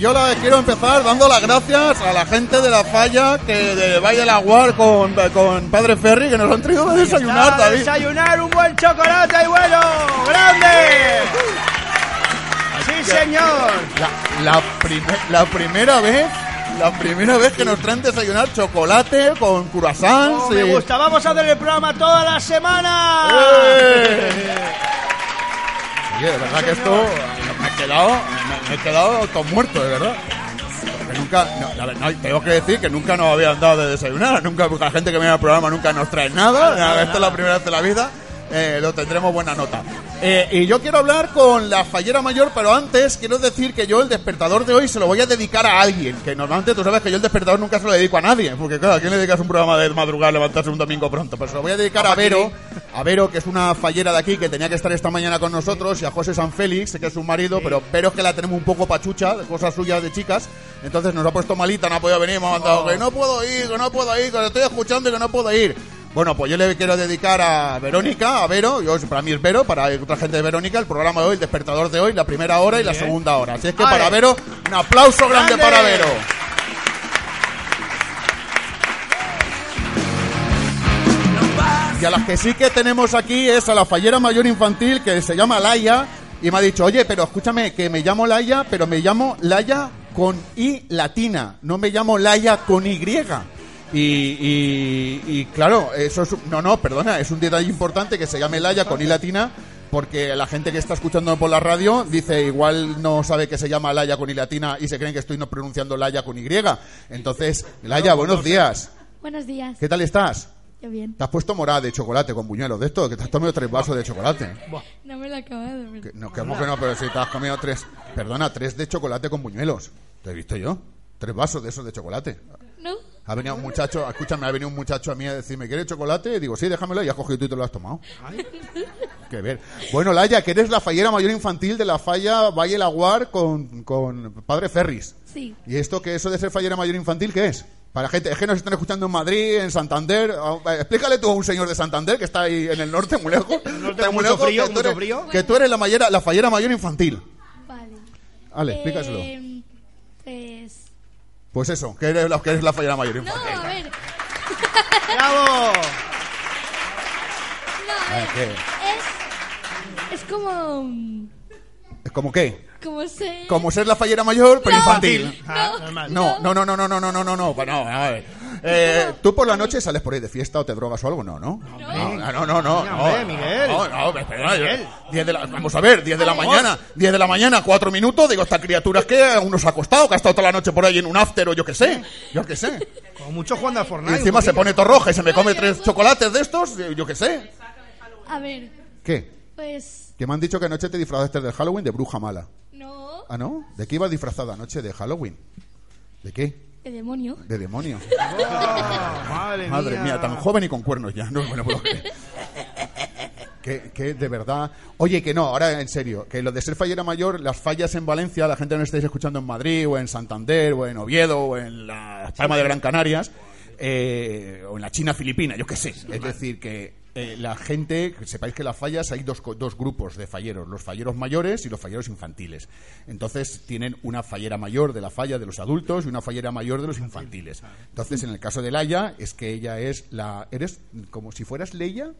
Y yo la quiero empezar dando las gracias a la gente de la falla que de Valle del Aguar con, con Padre Ferry que nos han traído a desayunar, A David. desayunar un buen chocolate y bueno, grande. Sí, señor. La, la, prime- la primera vez, la primera vez que nos traen desayunar chocolate con croissants. Como me y- gusta, vamos a hacer el programa toda la semana. ¡Eh! Oye, de verdad que esto me he quedado, me, he quedado todo muerto, de verdad. Porque nunca, no, la verdad, tengo que decir que nunca nos habían dado de desayunar, nunca, porque la gente que viene al programa nunca nos trae nada, esta es la primera vez de la vida, eh, lo tendremos buena nota. Eh, y yo quiero hablar con la fallera mayor, pero antes quiero decir que yo el despertador de hoy se lo voy a dedicar a alguien, que normalmente tú sabes que yo el despertador nunca se lo dedico a nadie, porque claro, ¿a quién le dedicas un programa de madrugada, levantarse un domingo pronto? Pues se lo voy a dedicar a Vero, a Vero, que es una fallera de aquí, que tenía que estar esta mañana con nosotros, y a José San Félix, que es su marido, pero Vero es que la tenemos un poco pachucha, de cosas suyas de chicas, entonces nos ha puesto malita, no ha podido venir, me ha mandado que no puedo ir, que no puedo ir, que lo estoy escuchando y que no puedo ir. Bueno, pues yo le quiero dedicar a Verónica, a Vero, yo, para mí es Vero, para otra gente de Verónica, el programa de hoy, el despertador de hoy, la primera hora y la segunda hora. Así es que para Vero, un aplauso grande ¡Grande! para Vero. Y a las que sí que tenemos aquí es a la fallera mayor infantil que se llama Laia y me ha dicho, oye, pero escúchame, que me llamo Laia, pero me llamo Laia con I latina, no me llamo Laia con Y. Y, y- y, claro, eso es, no, no, perdona, es un detalle importante que se llame Laia con I latina porque la gente que está escuchando por la radio dice igual no sabe que se llama Laia con I latina y se creen que estoy no pronunciando Laia con Y. Entonces, Laia, buenos días. Buenos días. ¿Qué tal estás? Yo bien. Te has puesto morada de chocolate con buñuelos de esto, que te has tomado tres vasos de chocolate. No me lo ver. Que- no, que ¿cómo que no, pero si te has comido tres. Perdona, tres de chocolate con buñuelos. ¿Te he visto yo? Tres vasos de esos de chocolate. ¿No? Ha venido un muchacho, escúchame, ha venido un muchacho a mí a decirme, ¿quieres chocolate? Y digo, sí, déjamelo, y has cogido tú y te lo has tomado. Qué ver. Bueno, Laia, que eres la fallera mayor infantil de la falla Valle Laguar con, con Padre Ferris. Sí. ¿Y esto que eso de ser fallera mayor infantil qué es? Para gente, es que nos están escuchando en Madrid, en Santander. Ah, Explícale tú a un señor de Santander que está ahí en el norte, muy lejos. norte muy mucho lejos, frío, que tú eres- frío. Que tú eres la, mayera- la fallera mayor infantil. Vale. Vale, explícaselo. Eh. Pues eso, que eres la, que eres la fallera mayor No, a ver. ¡Bravo! No, a ver. Ah, ¿qué? Es... Es como... ¿Es como qué? Como ser... Como ser la fallera mayor, pero No. infantil. Ah, No. normal. No, no, no, no, no, no, no, no, no, no, pues no, a ver. Eh, ¿Tú por la noche sales por ahí de fiesta o te drogas o algo? No, ¿no? No, no, no, no. no, Hombre, Miguel. No, Miguel. vamos a ver, 10 de la mañana, 10 de la mañana, 4 minutos, digo, esta criatura es que uno se ha acostado, que ha estado toda la noche por ahí en un after o yo qué sé, yo qué sé. Como mucho jugando al Y Fortnite. encima un se pone todo roja y se me come tres chocolates de estos, eh, yo qué sé. A ver, ¿Qué? pues... Que me han dicho que anoche te disfrazaste del Halloween de bruja mala. No, ¿Ah, no? ¿De qué ibas disfrazada anoche de Halloween? ¿De qué? De demonio. De demonio. Madre, Madre mía. mía, tan joven y con cuernos ya, no puedo creer. Que, que de verdad. Oye, que no, ahora en serio, que lo de ser fallera mayor, las fallas en Valencia, la gente nos estáis escuchando en Madrid, o en Santander, o en Oviedo, o en la Palma de Gran Canarias, eh, o en la China filipina, yo qué sé. Es decir, que eh, la gente, que sepáis que las fallas hay dos, co- dos grupos de falleros, los falleros mayores y los falleros infantiles. Entonces tienen una fallera mayor de la falla de los adultos y una fallera mayor de los infantiles. Entonces, en el caso de Laia, es que ella es la. Eres como si fueras Leia.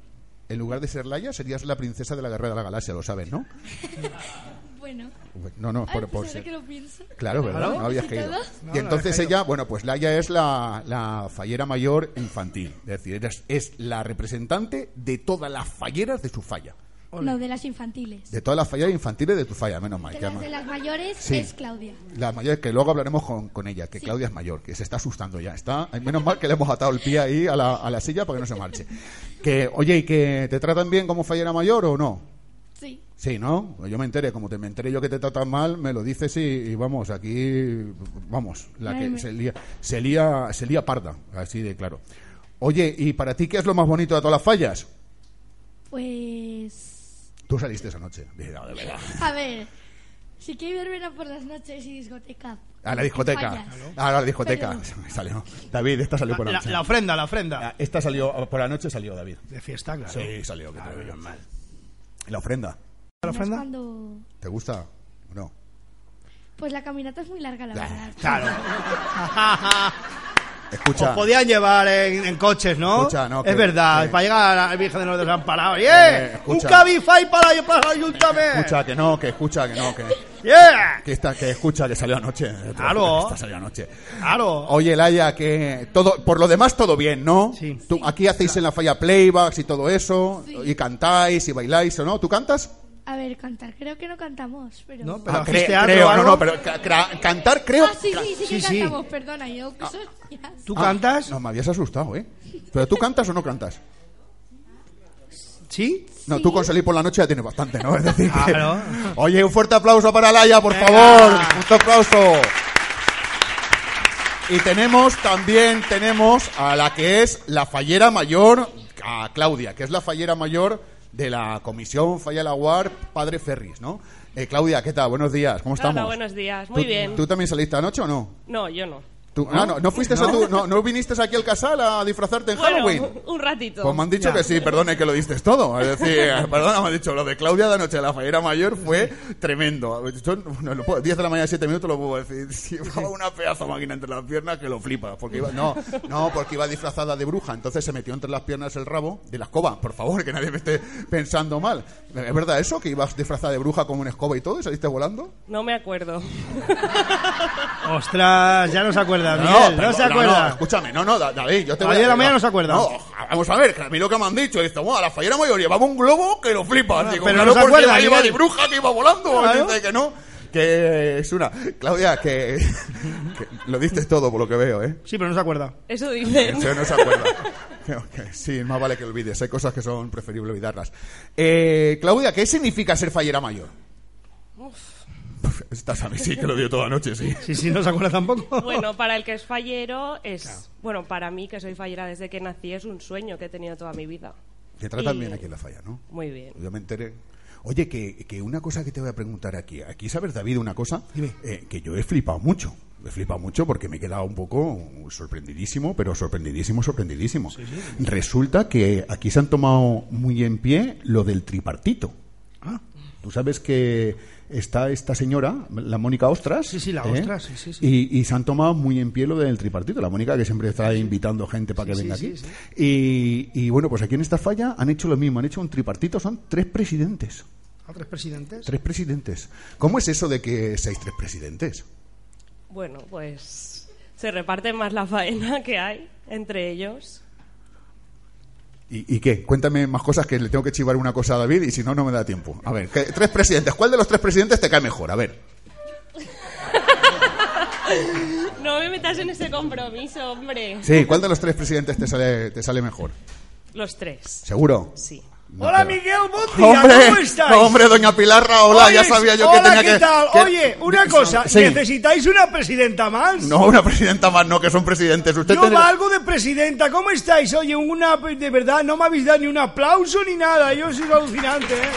En lugar de ser Laia, serías la princesa de la Guerra de la Galaxia, lo sabes, ¿no? Bueno. No, no, Ay, por, pues por ahora ser- que lo pienso. Claro, ¿verdad? Claro. No habías ¿Y caído. todo? Y entonces ella, bueno, pues Laia es la, la fallera mayor infantil. Es decir, es, es la representante de todas las falleras de su falla. No, de las infantiles. De todas las falleras infantiles de tu falla, menos mal. De las de las mayores Sí. es Claudia. La mayor, que luego hablaremos con, con ella, que Claudia es mayor, que se está asustando ya. Está, menos mal que le hemos atado el pie ahí a la, a la silla para que no se marche. Que, oye, ¿y que te tratan bien como fallera mayor o no? Sí. ¿no? Yo me enteré, como te me enteré yo que te tratan mal, me lo dices y, y vamos, aquí, vamos, la que se lía, se lía, se lía parda, así de claro. Oye, ¿y para ti qué es lo más bonito de todas las fallas? Pues. Tú saliste esa noche, no, de verdad. A ver. Sí que hay verbena por las noches y discoteca. A la discoteca. A la discoteca. Pero- Salió. David, esta salió por la La, noche. la ofrenda, la ofrenda. Ah, Esta salió, por la noche salió, David. De fiesta, claro. Sí, salió. que te lo digo. ¿Y la ofrenda? ¿La ofrenda? cuando. ¿Te gusta o no? Pues la caminata es muy larga, la verdad. Claro. Escucha. Os podían llevar en, en coches, ¿no? Escucha, no, que- es verdad, que- para llegar al Virgen de los Desamparados. Eh, ¡Yeah! escucha. ¡Un Cabify para, para el ayuntamiento! Escucha, que no, que escucha, que no, que... ¡Yeah! Que, esta, que escucha, que salió anoche. Claro. Esta salió anoche. Claro. Oye, Laia, que todo, por lo demás todo bien, ¿no? Sí. Tú, aquí hacéis en la falla playbacks y todo eso, Sí. y cantáis y bailáis, ¿o no? ¿Tú cantas? A ver, cantar. Creo que no cantamos, pero. No, pero Ah, ¿hacéis cre- teatro creo, o no, algo? no, pero ca- cra- cantar creo... Ah, sí, sí, sí, Sí, que sí. cantamos. Perdona, yo que soy. ¿Tú Ah, cantas? No, me habías asustado, ¿eh? ¿Pero tú cantas o no cantas? ¿Sí? No, Sí. tú con salir por la noche ya tienes bastante, ¿no? Es decir, que- Claro. Oye, un fuerte aplauso para Laia, por Venga. favor. Un fuerte aplauso. Y tenemos también, tenemos a la que es la fallera mayor, a Claudia, que es la fallera mayor de la Comisión Falla Laguar Padre Ferris, ¿no? Eh, Claudia, ¿qué tal? Buenos días, ¿cómo estamos? Hola, buenos días. Muy ¿Tú- bien. ¿Tú también saliste anoche o no? No, yo no. ¿Tú- ah, no, ¿no fuiste a tu- no, no viniste aquí al casal a disfrazarte en Bueno, Halloween? un ratito. Pues me han dicho que sí, perdone que lo diste todo. Es decir, perdona, me han dicho, lo de Claudia de anoche, la fallera mayor, fue tremendo. Yo no lo puedo, 10 de la mañana, 7 minutos lo puedo decir. Sí, Llevaba una pedazo de máquina entre las piernas que lo flipa. Porque iba, no, no, porque iba disfrazada de bruja, entonces se metió entre las piernas el rabo de la escoba. Por favor, que nadie me esté pensando mal. ¿Es verdad eso? ¿Que ibas disfrazada de bruja con una escoba y todo y saliste volando? No me acuerdo. Ostras, ya no se acuerda, Miguel, no, se acuerda. No, escúchame, no, no, Da- David, yo te A voy las diez de la mañana no se acuerda. No, vamos a ver, que a mí lo que me han dicho, dice, bueno, a la fallera mayor llevaba un globo que lo flipas. Digo, pero claro, no se porque acuerda, iba, de Miguel. bruja que iba volando. Claro. Dice que no, que es una. Claudia, que, que lo diste todo por lo que veo, ¿eh? Sí, pero no se acuerda. Eso dicen. Eso no se acuerda. Creo que Sí, más vale que lo olvides. Hay cosas que son preferible olvidarlas. Eh, Claudia, ¿qué significa ser fallera mayor? Estás a mí, sí, que lo dio toda noche, sí. Sí, sí, no se acuerda tampoco. Bueno, para el que es fallero, es. Bueno, para mí, que soy fallera desde que nací, es un sueño que he tenido toda mi vida. Te tratan Y- bien aquí en la falla, ¿no? Muy bien. Yo me enteré. Oye, que, que una cosa que te voy a preguntar aquí. Aquí sabes, David, una cosa eh, que yo he flipado mucho. He flipado mucho porque me he quedado un poco sorprendidísimo, pero sorprendidísimo, sorprendidísimo. Resulta que aquí se han tomado muy en pie lo del tripartito. Ah. Tú sabes que está esta señora, la Mónica Ostras. Sí, sí, la ¿eh? Ostras, sí, sí, sí. Y, y se han tomado muy en pie lo del tripartito. La Mónica que siempre está invitando gente para que venga sí, aquí. sí, Y, y bueno, pues aquí en esta falla han hecho lo mismo. Han hecho un tripartito. Son tres presidentes. ¿A tres presidentes? Tres presidentes. ¿Cómo es eso de que seáis tres presidentes? Bueno, pues. Se reparte más la faena que hay entre ellos. ¿Y, y qué? Cuéntame más cosas que le tengo que chivar una cosa a David y si no, no me da tiempo. A ver, ¿qué- tres presidentes. ¿Cuál de los tres presidentes te cae mejor? A ver. No me metas en ese compromiso, hombre. Sí, ¿cuál de los tres presidentes te sale, te sale mejor? Los tres. ¿Seguro? Sí. Hola, Miguel, buen día, Hombre, ¿cómo estáis? hombre, doña Pilarra, hola, Oye, ya sabía yo hola, que tenía ¿qué que... tal? que- Oye, una cosa, Sí. ¿necesitáis una presidenta más? No, una presidenta más, no, que son presidentes. Usted Yo tendrá- valgo de presidenta, ¿cómo estáis? Oye, una de verdad, no me habéis dado ni un aplauso ni nada, yo soy alucinante, ¿eh?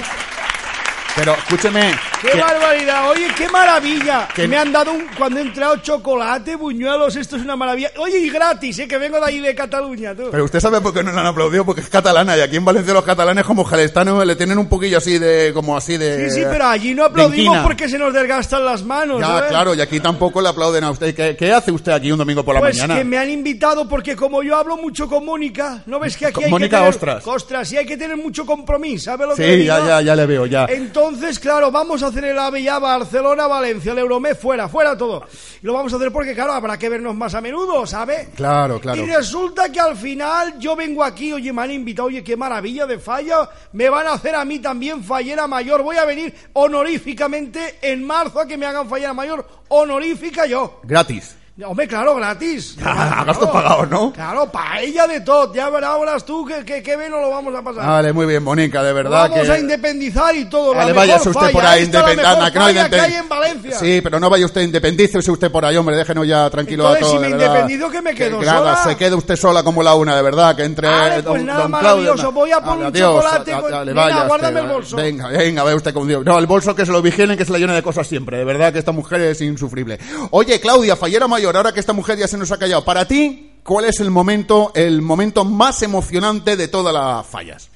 Pero escúcheme. ¡Qué que- barbaridad! Oye, qué maravilla. Que- Me han dado un, cuando he entrado chocolate, buñuelos, esto es una maravilla. Oye, y gratis, ¿eh? Que vengo de ahí de Cataluña, tú. Pero usted sabe por qué no le han aplaudido, porque es catalana y aquí en Valencia los catalanes como gelestanos le tienen un poquillo así de, como así de... Sí, sí, pero allí no aplaudimos porque se nos desgastan las manos. Ya, ¿sabes? claro, y aquí tampoco le aplauden a usted. ¿Qué, qué hace usted aquí un domingo por la Pues mañana? que me han invitado porque como yo hablo mucho con Mónica, ¿no ves que aquí hay Mónica que tener... Ostras. Ostras, sí hay que tener mucho compromiso, ¿sabes lo que le Sí, ya, ya, ya le veo, ya. Entonces, claro, vamos a hacer el AVE ya Barcelona, Valencia, el Euromé, fuera, fuera todo. Y lo vamos a hacer porque, claro, habrá que vernos más a menudo, ¿sabe? Claro, claro. Y resulta que al final yo vengo aquí, oye, me han invitado, oye, qué maravilla de falla. Me van a hacer a mí también fallera mayor. Voy a venir honoríficamente en marzo a que me hagan fallera mayor honorífica yo. Gratis. Hombre, claro, gratis. Ah, gastos pagados, ¿no? Claro, paella de todo. Ya verás tú que, que, que bien lo vamos a pasar. Vale, muy bien, Mónica, de verdad vamos que... a independizar y todo. Vale, la vaya usted falla. por ahí la mejor Que no falla que hay en Valencia. Sí, pero no vaya usted, independícese usted por ahí, hombre, déjenos ya tranquilo Entonces, a todos. si me independizo, ¿que me quedo que nada, sola? se quede usted sola como la una, de verdad, que entre... Vale, don- pues nada, don maravilloso. Claudio- Voy a por un chocolate a- con- dale, vaya guárdame usted, el bolso. Venga, venga, vaya usted con Dios. No, el bolso que se lo vigilen, que se le llene de cosas siempre. De verdad que esta mujer es insufrible. Oye, Claudia, fallera mayor, ahora que esta mujer ya se nos ha callado, para ti, ¿cuál es el momento, el momento más emocionante de todas las fallas?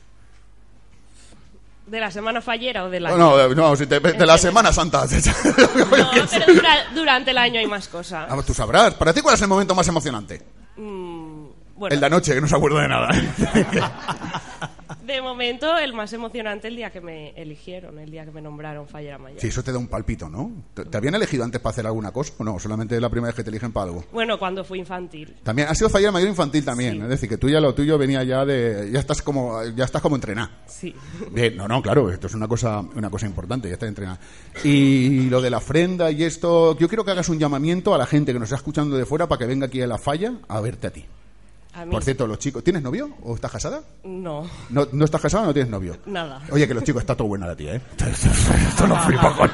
¿De la semana fallera o del año? No, no, no, si te- de la Semana Santa. No, pero dura- durante el año hay más cosas. Ah, tú sabrás. ¿Para ti cuál es el momento más emocionante? Bueno, El de anoche, que no se acuerda de nada. de momento el más emocionante el día que me eligieron, el día que me nombraron fallera mayor. Sí, eso te da un palpito, ¿no? ¿Te, te habían elegido antes para hacer alguna cosa o no? Solamente es la primera vez que te eligen para algo. Bueno, cuando fui infantil. También ha sido fallera mayor infantil también, Sí. es decir, que tú ya lo tuyo venía ya de ya estás como ya estás como entrenada. Sí. Bien, no, no, claro, esto es una cosa una cosa importante, ya estás entrenada. Y lo de la ofrenda y esto, yo quiero que hagas un llamamiento a la gente que nos está escuchando de fuera para que venga aquí a la falla a verte a ti. A mí Por cierto, los chicos, ¿tienes novio o estás casada? no, ¿No, no estás casada o no tienes novio? nada. Oye, que los chicos, está todo buena la tía, ¿eh? Esto no flipa con...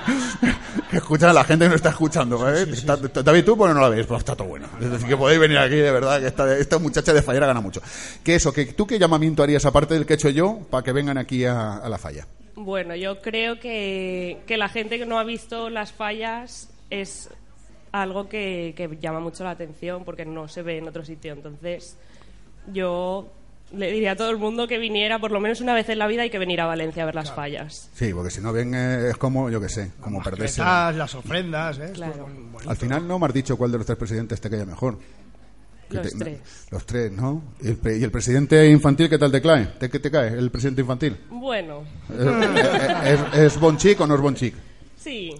Que escuchan a la gente que nos está escuchando, ¿eh? Está- David, tú, bueno, no la ves, pero está todo bueno. Es decir, que podéis venir aquí, de verdad, que esta, esta muchacha de fallera gana mucho. Que eso, que tú qué llamamiento harías, aparte del que he hecho yo, para que vengan aquí a, a la falla. Bueno, yo creo que, que la gente que no ha visto las fallas es algo que, que llama mucho la atención porque no se ve en otro sitio. Entonces, yo le diría a todo el mundo que viniera por lo menos una vez en la vida hay que venir a Valencia a ver las fallas. Sí, porque si no ven, eh, es como, yo qué sé, como perderse. Estas, las ofrendas, ¿eh? Claro. Al final no me has dicho cuál de los tres presidentes te cae mejor. Que Los te- tres. Los tres, ¿no? ¿Y el, pre- y el presidente infantil qué tal te cae? ¿Te, ¿Qué te cae el presidente infantil? Bueno, ¿Es, es, es bon chic o no es bon chic? sí.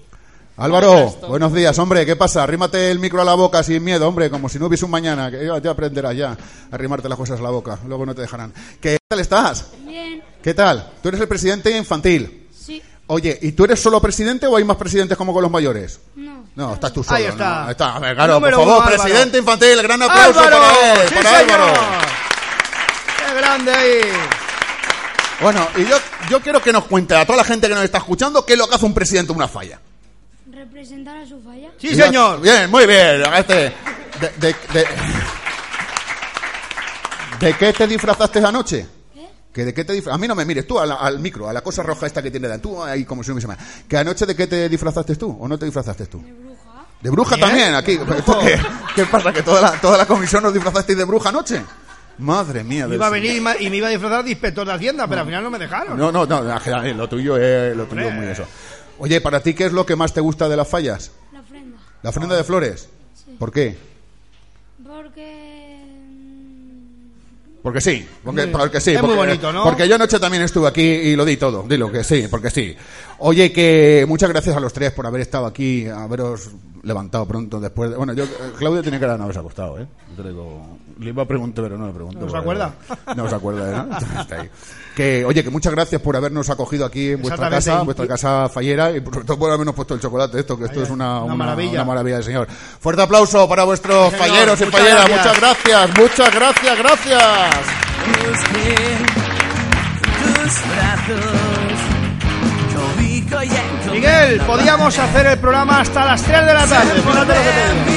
Álvaro, buenos días, hombre, ¿qué pasa? Arrímate el micro a la boca sin miedo, hombre, como si no hubiese un mañana, que ya, aprenderás ya a arrimarte las cosas a la boca, luego no te dejarán. ¿Qué tal estás? Bien, ¿Qué tal? Tú eres el presidente infantil. sí, Oye, ¿y tú eres solo presidente o hay más presidentes como con los mayores? no. No, estás tú solo. Ahí está. ¿no? está. A ver, claro, por favor, uno, presidente infantil, gran aplauso ¡Álvaro! para él, ¡Sí, para Álvaro. ¡Qué grande ahí! Bueno, y yo, yo quiero que nos cuente a toda la gente que nos está escuchando qué es lo que hace un presidente en una falla. ¿Representar a su falla? ¡Sí, señor! Bien, muy bien. Este, de, de, de- ¿De qué te disfrazaste anoche? ¿Eh? ¿Que ¿De qué te A mí no me mires, tú a la- al micro, a la cosa roja esta que tiene delante. Tú ahí como si no me llama. ¿Que anoche de qué te disfrazaste tú o no te disfrazaste tú? De bruja. ¿De bruja Bien. también? Aquí. ¿Esto qué, ¿Qué pasa? ¿Que toda la, toda la comisión nos disfrazasteis de bruja anoche? Madre mía. Iba a venir y me- iba a disfrazar de inspector de Hacienda, pero al final no me dejaron. No, no, no, lo tuyo es, lo tuyo es muy eso. Oye, ¿para ti qué es lo que más te gusta de las fallas? La ofrenda. ¿La ofrenda de flores? ¿Por qué? Porque... Porque sí, porque, porque sí. Es muy porque, bonito, ¿no? Porque yo anoche también estuve aquí y lo di todo. Dilo que sí, porque sí. Oye, que muchas gracias a los tres por haber estado aquí, haberos levantado pronto después. De, bueno, yo, eh, Claudia tiene que no haberse acostado, ¿eh? Te digo, le iba a preguntar, pero no le pregunto. ¿No se acuerda? No se acuerda, ¿no? Está ahí. Que, oye, que muchas gracias por habernos acogido aquí en vuestra casa, en vuestra casa fallera y por sobre todo por habernos puesto el chocolate, esto, que esto es una, una una, maravilla. una maravilla del señor. Fuerte aplauso para vuestros Señor, falleros y falleras. Muchas gracias, muchas gracias, gracias. Miguel, podíamos hacer el programa hasta las 3 de la tarde. Fíjate lo que te digo.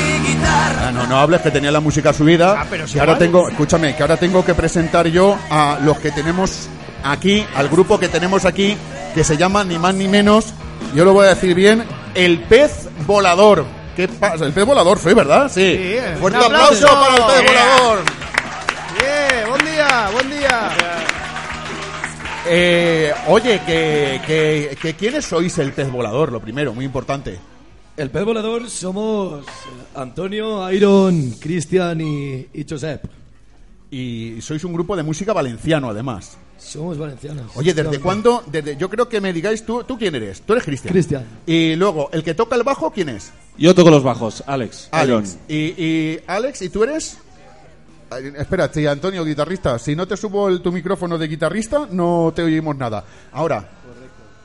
Ah, no, no hables que tenía la música subida. Ah, pero sí que ahora vale. tengo, escúchame, que ahora tengo que presentar yo a los que tenemos aquí, al grupo que tenemos aquí, que se llama ni más ni menos, yo lo voy a decir bien, el pez volador. ¿Qué pasa? El pez volador fue, ¿verdad? Sí. eh. Fuerte Un aplauso aplauso. para el pez Yeah. volador. Bien, buen día, buen día. Eh, oye, que, que, que ¿quiénes sois el pez volador? Lo primero, muy importante. El pez volador somos eh, Antonio, Iron, Cristian y, y Josep. Y sois un grupo de música valenciano, además. Somos valencianos. Oye, ¿desde cuándo? Desde, yo creo que me digáis tú, ¿tú quién eres? Tú eres Cristian. Cristian. Y luego, el que toca el bajo, ¿quién es? Yo toco los bajos, Alex. Alex. Iron. Y, y Alex, ¿y tú eres? Ay, sí, Antonio, guitarrista. Si no te subo el, tu micrófono de guitarrista, no te oímos nada. Ahora.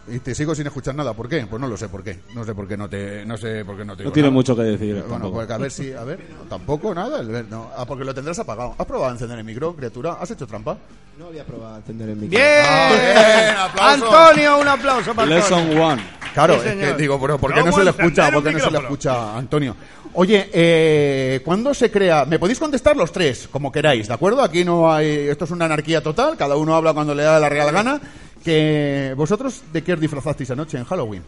Y te sigo sin escuchar nada. ¿Por qué? Pues no lo sé por qué. No sé por qué no te, no sé por qué no te No tiene nada. mucho que decir. Bueno, tampoco. pues a ver si, a ver, no, tampoco nada. el- no. Ah, porque lo tendrás apagado. ¿Has probado a encender el micro, criatura? ¿Has hecho trampa? No había probado a encender el micro. Bien. Ah, bien, aplauso. Antonio, un aplauso para Antonio. Lesson one. Claro, Sí, es que digo, pero ¿por qué no ¿Cómo se le escucha? ¿Por qué no se le escucha, Antonio? Oye, eh, ¿cuándo se crea? ¿Me podéis contestar los tres, como queráis, ¿de acuerdo? Aquí no hay, esto es una anarquía total, cada uno habla cuando le da la real gana. Que vosotros, ¿de qué os disfrazasteis anoche en Halloween?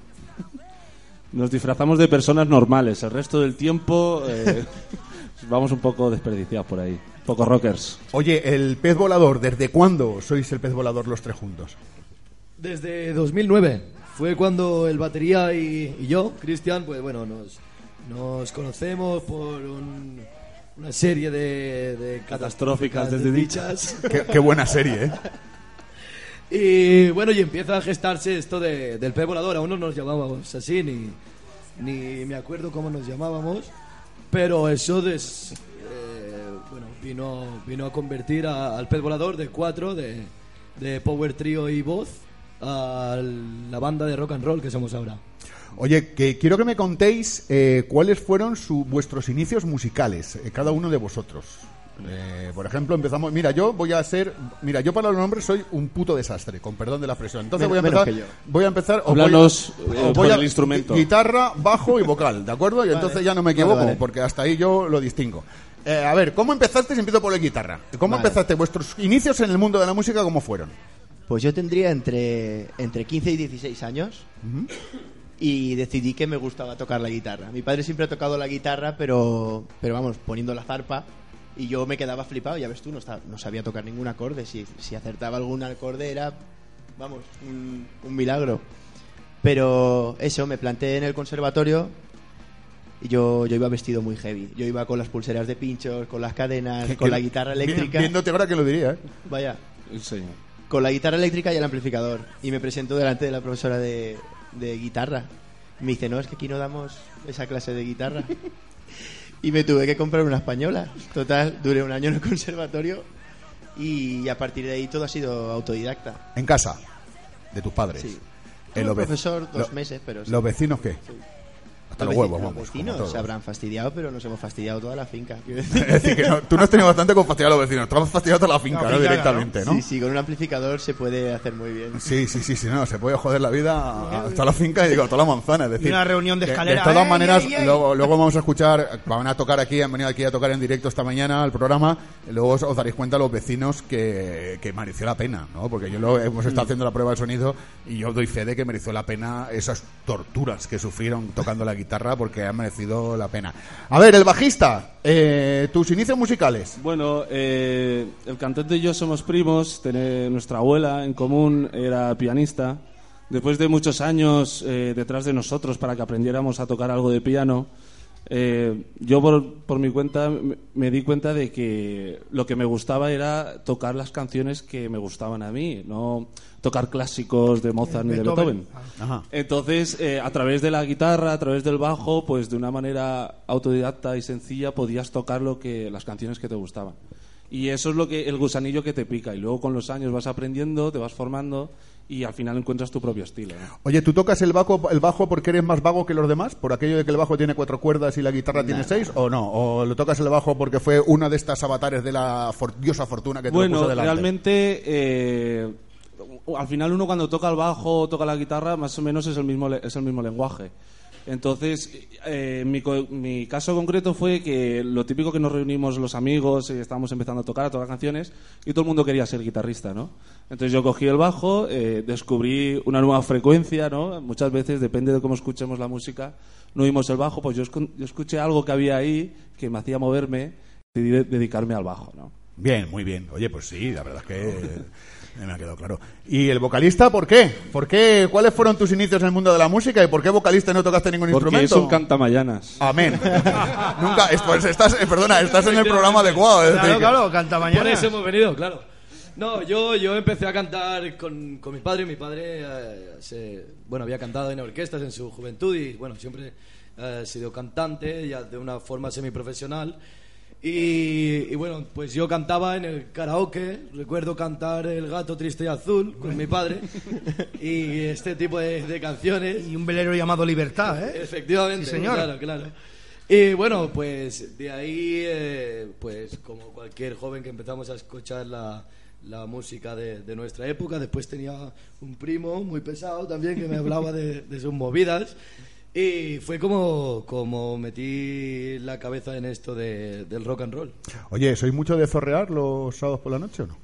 Nos disfrazamos de personas normales. El resto del tiempo eh, vamos un poco desperdiciados por ahí. Poco rockers. Oye, el pez volador, ¿desde cuándo sois el pez volador los tres juntos? Desde 2009. Fue cuando el batería y, y yo, Cristian, pues bueno, nos, nos conocemos por un- una serie de, de Catastróficas desdichas. Qué, qué buena serie, ¿eh? Y bueno, y empieza a gestarse esto de- del pez volador. Aún no nos llamábamos así, ni, ni me acuerdo cómo nos llamábamos. Pero eso des- eh, bueno, vino, vino a convertir al pez volador de cuatro, de, de Power Trio y voz, a la banda de rock and roll que somos ahora. Oye, que quiero que me contéis eh, cuáles fueron su- vuestros inicios musicales, eh, cada uno de vosotros. Eh, por ejemplo, empezamos. Mira, yo voy a ser. Mira, yo para los nombres soy un puto desastre, con perdón de la expresión. Entonces voy a empezar. Voy a empezar. o Háblanos, voy a- eh, por el instrumento. Guitarra, bajo y vocal, ¿de acuerdo? Y entonces ya no me equivoco, vale. porque hasta ahí yo lo distingo. Eh, a ver, ¿cómo empezaste? Empiezo por la guitarra. ¿Cómo Vale. empezaste? ¿Vuestros inicios en el mundo de la música cómo fueron? Pues yo tendría entre, entre 15 y 16 años y decidí que me gustaba tocar la guitarra. Mi padre siempre ha tocado la guitarra, pero, pero vamos, poniendo la zarpa y yo me quedaba flipado, ya ves tú, no, esta- no sabía tocar ningún acorde. Si, si acertaba algún acorde era, vamos, un, un milagro. Pero eso, me planté en el conservatorio y yo, yo iba vestido muy heavy. Yo iba con las pulseras de pinchos, con las cadenas, con la guitarra eléctrica. Viéndote ahora que lo diría, ¿eh? Vaya, señor. con la guitarra eléctrica y el amplificador. Y me presento delante de la profesora de, de guitarra. Me dice, no, es que aquí no damos esa clase de guitarra. y me tuve que comprar una española. Total, duré un año en el conservatorio y a partir de ahí todo ha sido autodidacta. En casa, de tus padres. Sí. Eh, Tuve los ve- profesor dos lo- meses, pero... sí. ¿Los vecinos qué? Hasta los huevos, los vecinos se habrán fastidiado, pero nos hemos fastidiado toda la finca. Es decir, que no- tú no has tenido bastante con fastidiar a los vecinos, tú has fastidiado toda la finca, La ¿no? finca, Directamente, ¿no? Sí, sí, con un amplificador se puede hacer muy bien. Sí, sí, sí, sí, no, se puede joder la vida hasta la finca y digo, a toda la manzana, es decir... Y una reunión de escalera, De todas ¡ey, maneras, ey, ey! Luego, luego vamos a escuchar, van a tocar aquí, han venido aquí a tocar en directo esta mañana al programa, luego os, os daréis cuenta los vecinos que, que mereció la pena, ¿no? Porque yo lo, hemos Mm. estado haciendo la prueba de sonido y yo doy fe de que mereció la pena esas torturas que sufrieron tocando la guitarra porque han merecido la pena. A ver, el bajista, eh, tus inicios musicales. Bueno, eh, el cantante y yo somos primos. tené- nuestra abuela en común era pianista. Después de muchos años eh, detrás de nosotros para que aprendiéramos a tocar algo de piano, eh, yo por, por mi cuenta me, me di cuenta de que lo que me gustaba era tocar las canciones que me gustaban a mí, no tocar clásicos de Mozart ni de Beethoven. Beethoven. Ajá. Entonces, eh, a través de la guitarra, a través del bajo, pues de una manera autodidacta y sencilla podías tocar lo que las canciones que te gustaban. Y eso es lo que el gusanillo que te pica y luego con los años vas aprendiendo, te vas formando y al final encuentras tu propio estilo. ¿no? Oye, ¿tú tocas el bajo, el bajo porque eres más vago que los demás? ¿Por aquello de que el bajo tiene cuatro cuerdas y la guitarra tiene seis? ¿O no? ¿O lo tocas el bajo porque fue una de estas avatares de la for- diosa fortuna que te lo Bueno, puso delante? realmente eh, al final uno cuando toca el bajo o toca la guitarra más o menos es el mismo le- es el mismo lenguaje. Entonces, eh, mi, co- mi caso concreto fue que lo típico que nos reunimos los amigos, eh, estábamos empezando a tocar, a tocar canciones, y todo el mundo quería ser guitarrista, ¿no? Entonces yo cogí el bajo, eh, descubrí una nueva frecuencia, ¿no? Muchas veces, depende de cómo escuchemos la música, no oímos el bajo, pues yo, escu- yo escuché algo que había ahí que me hacía moverme, decidí de- dedicarme al bajo, ¿no? Bien, muy bien. Oye, pues sí, la verdad es que eh, me ha quedado claro. ¿Y el vocalista por qué? ¿Por qué? ¿Cuáles fueron tus inicios en el mundo de la música y por qué vocalista y no tocaste ningún Porque instrumento? es un cantamañanas. Amén. Nunca, es- pues estás, eh, perdona, estás en el programa adecuado. es Claro, decir, claro, canta Por eso hemos venido, claro. No, yo, yo empecé a cantar con, con mi padre. Mi padre eh, se- bueno, había cantado en orquestas en su juventud y bueno, siempre eh, ha sido cantante, ya de una forma semiprofesional. Y, y bueno, pues yo cantaba en el karaoke, recuerdo cantar El gato triste y azul con mi padre y este tipo de, de canciones. Y un velero llamado Libertad, ¿eh? Efectivamente, Sí, señor. claro, claro. Y bueno, pues de ahí, eh, pues como cualquier joven que empezamos a escuchar la, la música de, de nuestra época, después tenía un primo muy pesado también que me hablaba de, de sus movidas. Y fue como, como metí la cabeza en esto de- del rock and roll. Oye, ¿sois mucho de zorrear los sábados por la noche o no?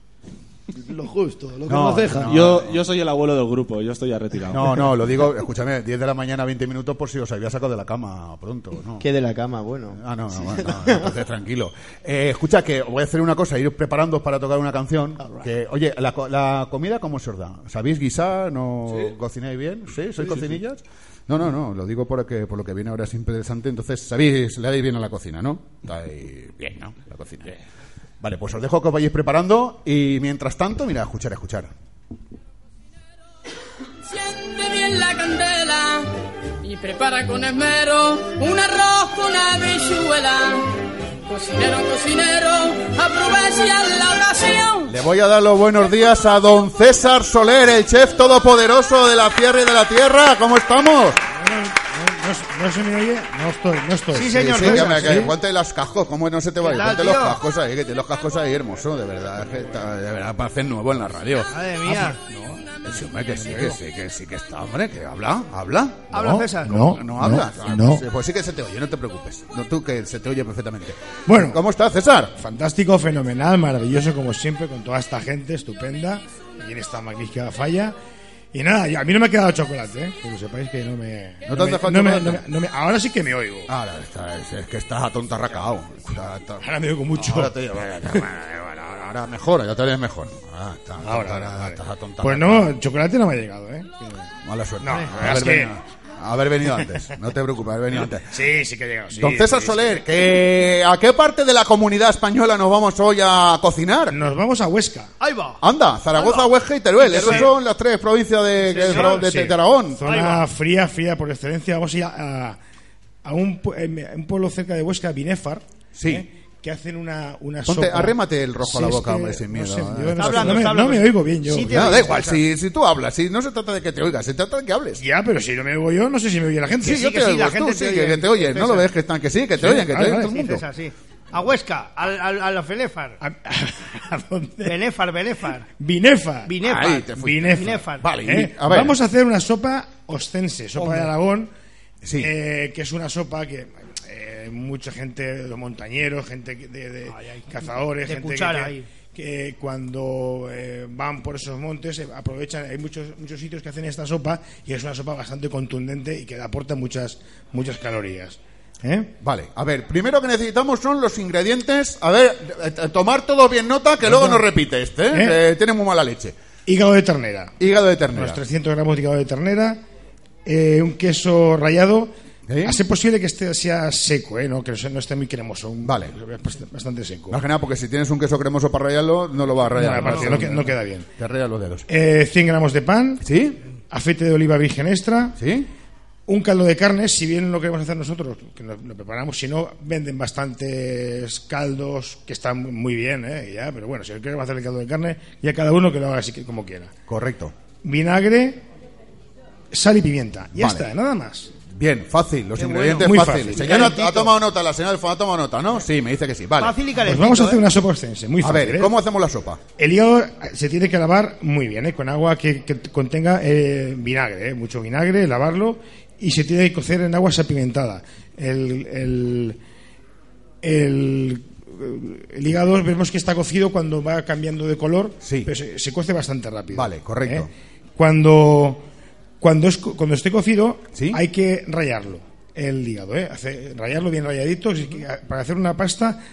Lo justo, lo que No, nos deja. no. Yo, yo soy el abuelo del grupo, yo estoy ya retirado. No, no, lo digo, escúchame, 10 de la mañana, 20 minutos por si os había sacado de la cama pronto, ¿no? Que de la cama, bueno. Ah, no, no, bueno, no, entonces tranquilo. Eh, escucha, que voy a hacer una cosa, ir preparándoos para tocar una canción. Que, oye, la, co- la comida, ¿cómo se os da? ¿Sabéis guisar? ¿No cocináis bien? ¿Sí? ¿Sois cocinillas? No, no, no, lo digo porque por lo que viene ahora es interesante. Entonces, sabéis, le dais bien a la cocina, ¿no? Dais bien, ¿no? La cocina. Vale, pues os dejo que os vayáis preparando y mientras tanto, mira, escuchar, escuchar. Siente bien la candela y prepara con esmero un arroz con habichuela. Cocinero, cocinero, aprovecha la ocasión. Le voy a dar los buenos días a don César Soler, el chef todopoderoso de la tierra y de la tierra. ¿Cómo estamos? ¿No, no se me oye? No estoy, no estoy. Sí, señor. Sí, sí, que César, me, sí. ponte los cascos, ¿cómo no se te va a ir? ¿Qué tal, Ponte los cascos ahí, que tienes los cascos ahí, hermoso, de verdad, que está- de verdad, para hacer nuevo en la radio. Madre mía. Que sí, hombre, que sí, que sí, que sí, que está, hombre, que habla, habla. Habla, no, César. No, No, no habla. no, Ah, no. Pues, pues sí que se te oye, no te preocupes. No, tú que se te oye perfectamente. Bueno. ¿cómo estás, César? Fantástico, fenomenal, maravilloso como siempre, con toda esta gente estupenda, aquí en esta magnífica falla. Y nada, yo- a mí no me ha quedado chocolate, ¿eh? Que lo sepáis que no me... ¿No te han me- dejado no me- no me- no me- ahora sí que me oigo. Ahora, está, es, es que estás atontarracao. Está- está- Ahora me oigo mucho. Ahora, te, bueno, bueno, ahora mejora, ya te ves mejor. Ah, está, Ahora, ahora, vale. estás atontarracao. Pues no, chocolate no me ha llegado, ¿eh? Mala suerte. No, haber, es que- haber venido antes. No te preocupes, haber venido antes. Sí, sí que llegado, sí. Don César sí, Soler, que ¿a qué parte de la comunidad española nos vamos hoy a cocinar? Nos vamos a Huesca. Ahí va. Anda, Zaragoza, Huesca y Teruel. Esas Sí. son las tres provincias de, de, sí. de Aragón. Zona fría, fría por excelencia. Vamos a ir a, a un, a un pueblo cerca de Huesca, Binefar. Sí. ¿eh? Que hacen una, una Ponte, sopa. arrémate el rojo a la boca, hombre, sin no miedo. sé, yo no, me, oigo bien yo. Sí, No, da igual, si, si tú hablas, si no se trata de que te oigas, se trata de que hables. Ya, pero si no me oigo yo, no sé si me oye la gente. Sí, sí, yo que te oigo, la tú gente sí, te que, te oyen, no lo ves que están que sí, que te oyen, que te oyen todo el mundo. A Huesca, al, al, a la Fenefar. ¿A, a dónde? Benefar, Benefar. Binefa. Binefar. Ahí te fuiste. Binefa. Binefar. Vale, ¿Eh? a ver. Vamos a hacer una sopa ostense, sopa de Aragón, Sí. eh, que es una sopa que eh, mucha gente, los montañeros, gente que- de, de cazadores, De gente que- cuchara que, que cuando eh, van por esos montes eh, aprovechan, hay muchos muchos sitios que hacen esta sopa y es una sopa bastante contundente y que aporta muchas muchas calorías. ¿eh? Vale, a ver, primero que necesitamos son los ingredientes. A ver, eh, tomar todo bien nota, que luego no repite este, ¿eh? ¿Eh? Que tiene muy mala leche. Hígado de ternera. Hígado de ternera. unos 300 gramos de hígado de ternera, eh, un queso rallado. A ser posible que este sea seco, ¿eh? no, que no esté muy cremoso. un- Vale. bast- Bastante seco. Más que nada, porque si tienes un queso cremoso para rallarlo, no lo va a rallar. No, aparte, no que- no queda bien. Te raya los dedos. Eh, 100 gramos de pan, ¿Sí? aceite de oliva virgen extra, ¿Sí? un caldo de carne, si bien lo queremos hacer nosotros, que lo, lo preparamos, si no, venden bastantes caldos que están muy bien, ¿eh? Ya, pero bueno, si queremos hacer el caldo de carne, ya cada uno que lo haga así que como quiera. Correcto. Vinagre, sal y pimienta. Ya Vale. está, nada más. Bien, fácil, los Qué ingredientes bueno. Muy fáciles. fácil. Señora, Calentito. ¿ha tomado nota? La señora del fondo ha tomado nota, ¿no? Sí, me dice que sí. Vale. Fácil y Pues calentito. vamos a hacer ¿eh? una sopa ostense, muy A fácil. ver, ¿eh? ¿cómo hacemos la sopa? El hígado se tiene que lavar muy bien, ¿eh? con agua que, que contenga eh, vinagre, ¿eh? mucho vinagre, lavarlo y se tiene que cocer en agua salpimentada. El, el, el, el hígado vemos que está cocido cuando va cambiando de color, Sí. pero se, se cuece bastante rápido. Vale, correcto. ¿eh? Cuando, cuando, es, cuando esté cocido, Sí. hay que rayarlo, el hígado, ¿eh? Hace- rayarlo bien rayadito para hacer una pasta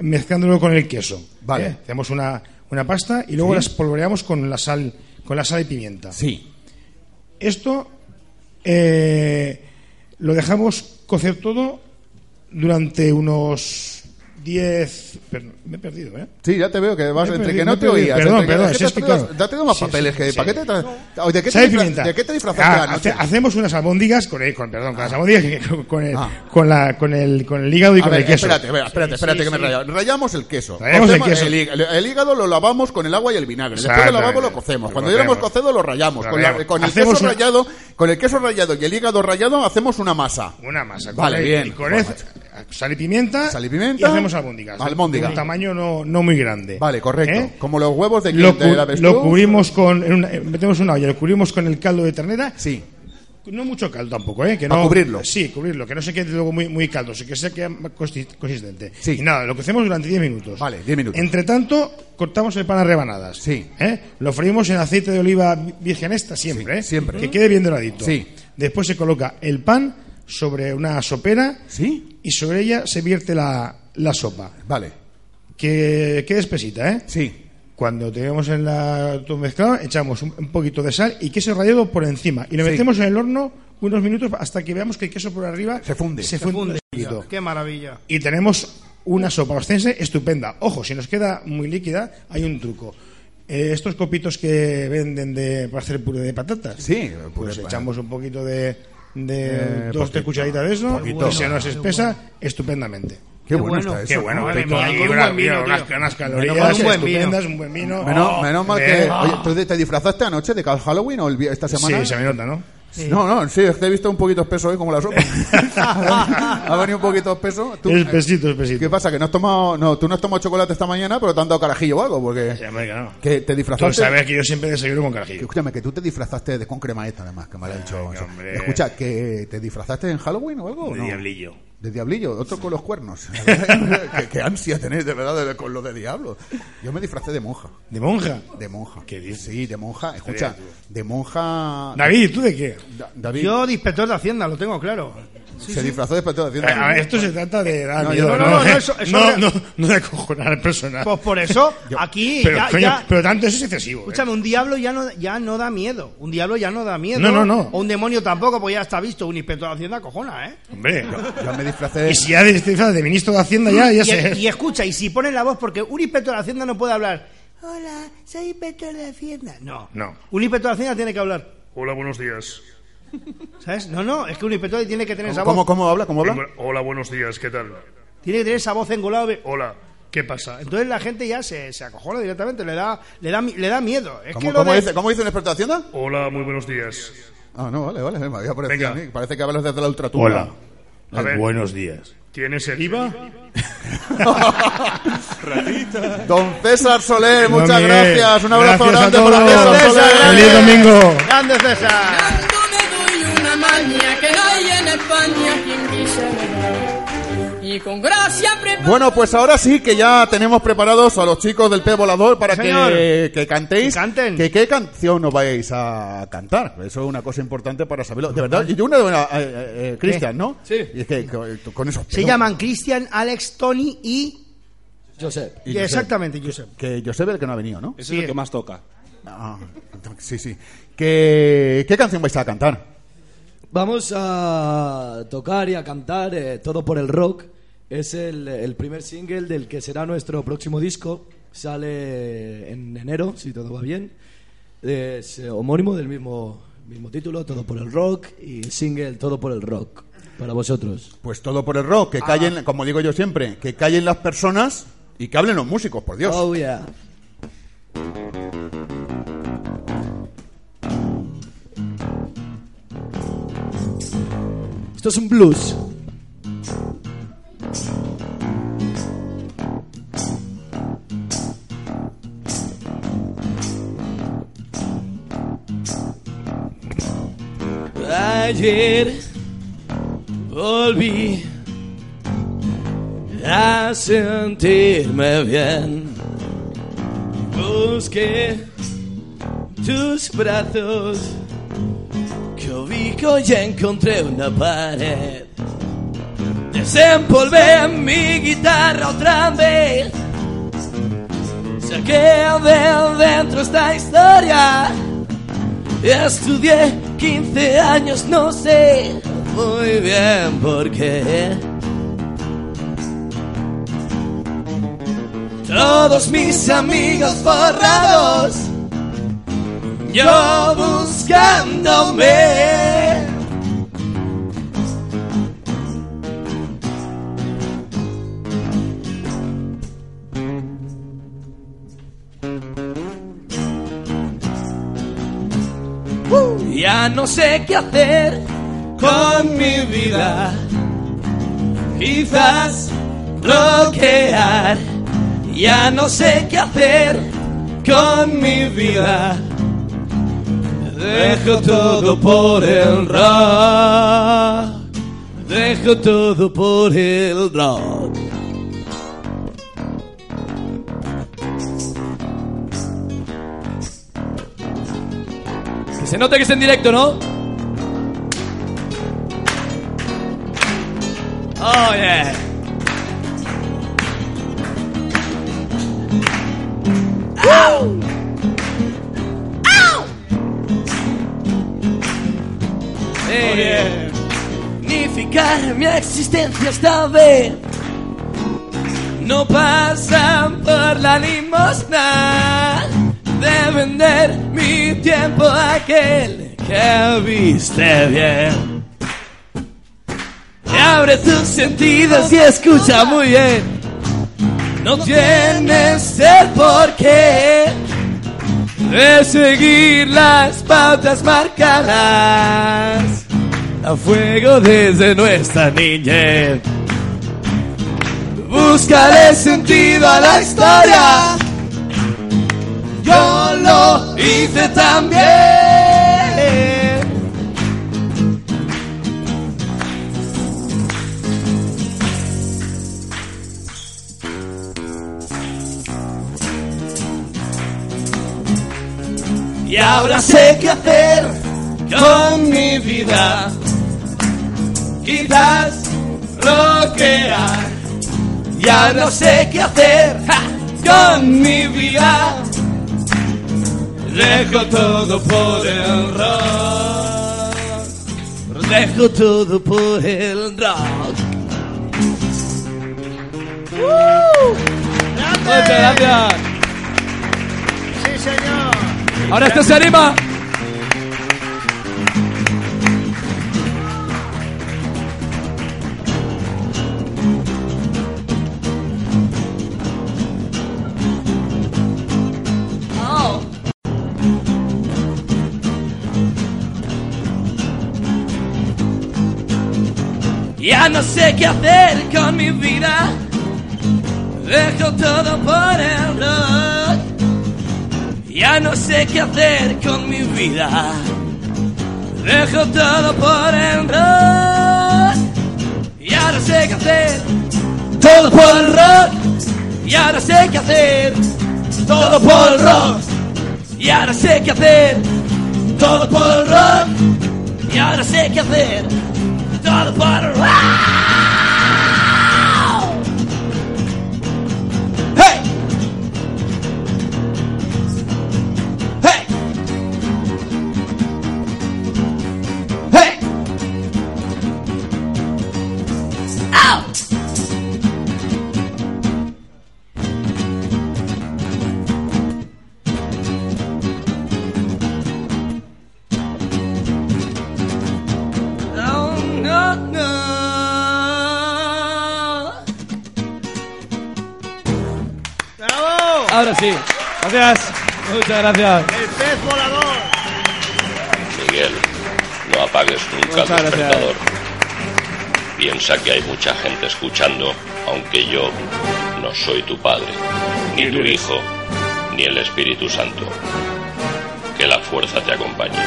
mezclándolo con el queso. Vale. ¿eh? Hacemos una, una pasta y luego Sí. las polvoreamos con la sal, con la sal y pimienta. Sí. Esto eh, lo dejamos cocer todo durante unos 10... per- Me he perdido, ¿eh? Sí, ya te veo que vas entre perdido, que no te perdido. oías. Perdón, entre que- perdón, es que es te que has traído- claro. te has traído más Sí, papeles. sí, que, sí. ¿para qué te tra- ¿De qué te, disfra-. ¿De qué te disfrazaste Ah, hace- hacemos unas albóndigas con, el- con- perdón, con las albóndigas que- con, con el, Ah. con, la, con, el, con el hígado y A con ver, el queso. espérate, espérate, espérate, que me he rayado. Rayamos el queso. Rayamos el queso. El, hígado lo lavamos con el agua y el vinagre. Después de lavarlo lo cocemos. Lo Cuando ya lo hemos cocido lo rayamos. Lo Con, la- rayamos. con el queso rallado, con el queso rallado y el hígado rallado hacemos una masa. Una masa. con Vale, el- bien. Y con eso, sal y pimienta. Sal y pimienta. Y hacemos albóndigas. Albóndiga. De un tamaño no, no muy grande. Vale, correcto. ¿Eh? Como los huevos de, Lo, de la lo cubrimos con. en una- metemos una olla, lo cubrimos con el caldo de ternera. Sí. No mucho caldo tampoco, ¿eh? Que ¿Para no, cubrirlo? Sí, cubrirlo, que no se quede luego muy, muy caldo, que se quede consistente. Sí. Y nada, lo cocemos durante 10 minutos. Vale, 10 minutos. Entre tanto, cortamos el pan a rebanadas. Sí. ¿eh? Lo freímos en aceite de oliva virgen extra siempre, Sí, ¿eh? siempre. Que quede bien doradito. Sí. Después se coloca el pan sobre una sopera ¿Sí? y sobre ella se vierte la, la sopa. Vale. Que quede espesita, ¿eh? Sí. Cuando tenemos en la todo mezclado, echamos un, un poquito de sal y queso rallado por encima. Y lo Sí. metemos en el horno unos minutos hasta que veamos que el queso por arriba Se funde. Se Se funde. un poquito. Qué maravilla. Y tenemos una sopa ostense estupenda. Ojo, si nos queda muy líquida, hay un truco. Eh, estos copitos que venden de, para hacer puré de patatas. Sí, puré pues de echamos un poquito de, de Eh, dos tres poquito, cucharitas de eso, poquito. que se nos espesa estupendamente. Qué, bueno, bueno, está eso. Qué bueno, ¿no? vale, un buen vino, unas, unas calorías un buen vino. estupendas, un buen vino. Menos, Oh, menos mal que. Oye, ¿tú te, te disfrazaste anoche de Halloween o el, esta semana? Sí, se me nota, ¿no? No, no, sí, es que he visto un poquito espeso hoy como la sopa. ha venido un poquito espeso. ¿Tú, Es pesito, es pesito. ¿Qué pasa? Que no has tomado, no, tú no has tomado chocolate esta mañana, pero te han dado carajillo o algo, porque Sí, hombre, que no. que te Tú disfrazaste. sabes que yo siempre desayuno con que, carajillo. escúchame, que tú te disfrazaste de con cremaeta, además, que me lo ha dicho. Ay. Escucha, que te disfrazaste en Halloween o algo, o De no? diablillo. De diablillo, otro con los cuernos. qué, qué ansia tenéis, de verdad, de- con lo de diablo. Yo me disfracé de monja. ¿De monja? De monja. ¿Qué dices? Sí, de monja. Escucha, de monja. David, ¿y tú de qué? Da- David Yo, de inspector de Hacienda, lo tengo claro. Se disfrazó de inspector de Eh, a ver, esto se trata de dar No, miedo, no, no, no, no, eso- eso no, no, no de acojonar al personal. Pues por eso, aquí pero, ya, coño, ya- pero tanto eso es excesivo. ¿eh? Escúchame, un diablo ya no, ya no da miedo. Un diablo ya no da miedo. No, no, no. O un demonio tampoco, pues ya está visto. Un inspector de Hacienda cojona, ¿eh? Hombre, Yo me disfracé. y si ya de, de ministro de Hacienda ya, ya Y, sé. y escucha, y si ponen la voz, porque un inspector de Hacienda no puede hablar. Hola, soy inspector de Hacienda. No. No. Un inspector de Hacienda tiene que hablar. Hola, buenos días. ¿Sabes? No, no, es que un inspector tiene que tener esa ¿Cómo, voz. cómo habla? ¿Cómo habla? Hola, buenos días, ¿qué tal? Tiene que tener esa voz engolada. de- Hola, ¿qué pasa? Entonces la gente ya se, se acojona directamente, le da, le da, mi- le da miedo. Es que ¿Cómo, lo cómo de- dice, ¿Cómo dice un experto de Hacienda? Hola, muy buenos días. Ah, no, vale, vale. Me había parecido Venga. a mí. Parece que hablas desde la ultratumba. Hola. A ver. Buenos días. ¿Tienes el IVA? Don César Soler, muchas gracias. Un abrazo Gracias a grande para todos. César Soler. Feliz domingo. ¡Grande César! Y con gracia prepara. Bueno, pues ahora sí que ya tenemos preparados a los chicos del P Volador para que, que cantéis. Que canten. Que qué canción nos vais a cantar. Eso es una cosa importante para saberlo. De verdad, y una de una, eh, eh, eh, Cristian, ¿no? Sí. Y es que, que- con eso. Se llaman Cristian, Alex, Tony y... Josep. Y Josep. Exactamente, Josep. Que Josep el que no ha venido, ¿no? Ese es el que más toca. Ah, sí, sí. ¿Qué, ¿Qué canción vais a cantar? Vamos a tocar y a cantar eh, Todo por el Rock. Es el, el primer single del que será nuestro próximo disco. Sale en enero, si todo va bien. Es eh, homónimo del mismo, mismo título, Todo por el Rock. Y single Todo por el Rock. Para vosotros. Pues todo por el rock, que callen, como digo yo siempre, que callen las personas y que hablen los músicos, por Dios. Oh, yeah. Esto es un blues. Ayer volví a sentirme bien. Busqué tus brazos, que ubico y encontré una pared. Desempolvé mi guitarra otra vez. Saqué de dentro esta historia. Estudié 15 años, no sé muy bien por qué. Todos mis amigos borrados, yo buscándome. No sé qué hacer con mi vida. Quizás bloquear. Ya no sé qué hacer con mi vida. Dejo todo por el rock. Dejo todo por el rock. Que se note que es en directo, ¿no? Oh, yeah. ¡Au! ¡Au! Eh, Dignificar mi existencia esta vez no pasan por la limosna de vender mi tiempo a aquel que viste bien. Abre tus sentidos y escucha muy bien. No tienes el porqué de seguir las pautas marcadas a fuego desde nuestra niñez. Búscale sentido a la historia. Yo lo hice también. Y ahora sé qué hacer con mi vida. Quizás bloquear. Ya no sé qué hacer con mi vida. Dejo todo por el rock. Dejo todo por el rock. Muchas gracias. Sí, señor. Ahora esto se anima. Ya no sé qué hacer con mi vida. Dejo todo por el rock. Ya no sé qué hacer con mi vida. Dejo todo por el rock. Ya no sé qué hacer. Todo por el rock. Ya no sé qué hacer. Todo por el rock. Ya no sé qué hacer. Todo por el rock. Ya no sé qué hacer. Todo por el rock. Ahora sí. Gracias. Muchas gracias. El pez volador. Miguel, no apagues nunca el despertador. Piensa que hay mucha gente escuchando, aunque yo no soy tu padre, ni tu hijo, ni el Espíritu Santo. Que la fuerza te acompañe.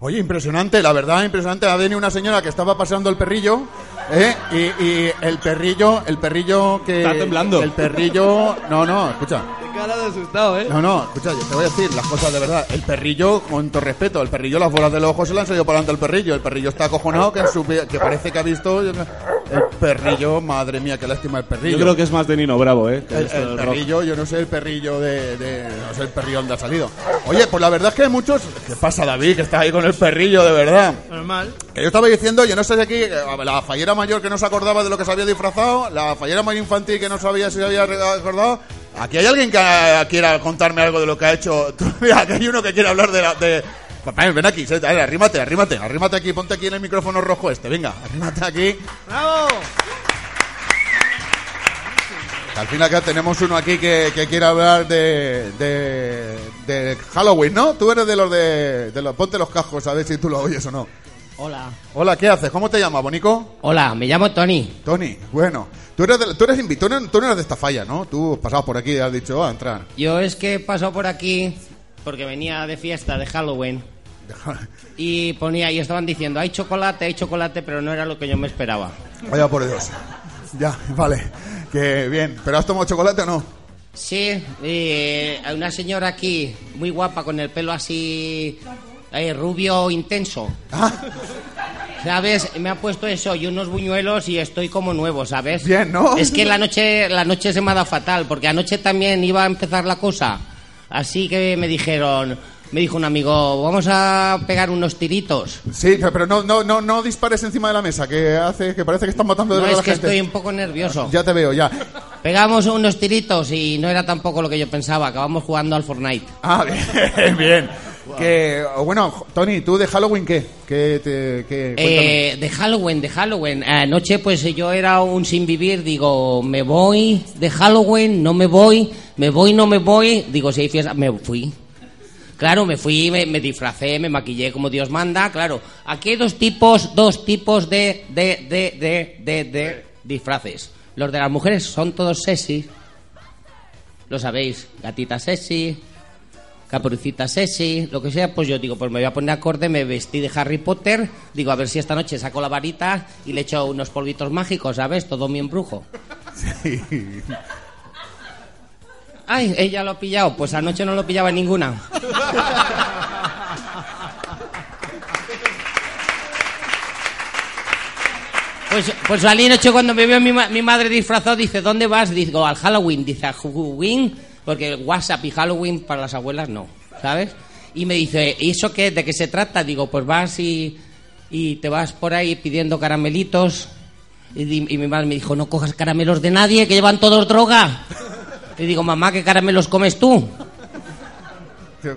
Oye, impresionante, la verdad, impresionante. Ha venido una señora que estaba paseando el perrillo, ¿eh? Y, y el perrillo, el perrillo que... Está temblando. El perrillo... No, no, escucha. Cara de asustado, ¿eh? No, no, escucha, yo te voy a decir las cosas de verdad. El perrillo, con todo respeto, el perrillo las bolas del ojo se le han salido para adelante al perrillo. El perrillo está acojonado que, en su que parece que ha visto... El perrillo, madre mía, qué lástima el perrillo. Yo creo que es más de Nino Bravo, ¿eh? que El, esto el del rock. perrillo, yo no sé el perrillo de, de- No sé el perrillo dónde ha salido. Oye, pues la verdad es que hay muchos. ¿Qué pasa, David? Que estás ahí con el perrillo, de verdad. Normal. Que yo estaba diciendo, yo no sé si aquí. eh, La fallera mayor que no se acordaba de lo que se había disfrazado. La fallera mayor infantil que no sabía si se había acordado. Aquí hay alguien que quiera contarme algo de lo que ha hecho. Mira, aquí hay uno que quiere hablar de la. De... Papá, ven aquí, dale, arrímate, arrímate, arrímate aquí, ponte aquí en el micrófono rojo este, venga, arrímate aquí. ¡Bravo! Al fin y al cabo tenemos uno aquí que, que quiere hablar de, de, de Halloween, ¿no? Tú eres de los de, de los... Ponte los cascos a ver si tú lo oyes o no. Hola. Hola, ¿qué haces? ¿Cómo te llamas, Bonico? Hola, me llamo Tony. Tony, bueno. Tú eres, de, tú eres invi- tú no, tú eres de esta falla, ¿no? Tú pasabas por aquí y has dicho, ah, entrar. Yo es que he pasado por aquí porque venía de fiesta de Halloween y ponía y estaban diciendo hay chocolate, hay chocolate, pero no era lo que yo me esperaba. Vaya por Dios. Ya, vale. Que bien. ¿Pero has tomado chocolate o no? Sí, eh, hay una señora aquí muy guapa con el pelo así eh, rubio intenso. ¿Sabes? Me ha puesto eso y unos buñuelos y estoy como nuevo, ¿sabes? Bien, ¿no? Es que la noche, la noche se me ha dado fatal, porque anoche también iba a empezar la cosa. Así que me dijeron, me dijo un amigo, vamos a pegar unos tiritos. Sí, pero no, no, no, no dispares encima de la mesa, que hace, que parece que están matando de No, es que a la gente. estoy un poco nervioso. Ya te veo, ya. Pegamos unos tiritos y no era tampoco lo que yo pensaba, acabamos jugando al Fortnite. Ah, bien, bien. Que, bueno, Tony, ¿tú de Halloween qué? ¿Qué te, qué. Eh, de Halloween, de Halloween. Anoche pues yo era un sin vivir, digo, me voy de Halloween, no me voy, me voy, no me voy, digo, si hay fiesta, me fui. Claro, me fui, me, me disfracé, me maquillé como Dios manda, claro. Aquí hay dos tipos, dos tipos de, de, de, de, de, de disfraces. Los de las mujeres son todos sexy, lo sabéis, gatita sexy, caperucita sexy, lo que sea, pues yo digo, pues me voy a poner acorde, me vestí de Harry Potter, digo, a ver si esta noche saco la varita y le echo unos polvitos mágicos, ¿sabes? Todo mi embrujo. Ay, ella lo ha pillado, pues anoche no lo pillaba ninguna. Pues, pues salí noche cuando me vio mi, ma- mi madre disfrazado, dice, ¿dónde vas? Digo, al Halloween. Dice, ¿a Halloween? Porque WhatsApp y Halloween para las abuelas no, ¿sabes? Y me dice, ¿y eso qué? ¿De qué se trata? Digo, pues vas y, y te vas por ahí pidiendo caramelitos. Y, mi madre me dijo, no cojas caramelos de nadie, que llevan todos droga. Y digo, mamá, ¿qué caramelos comes tú?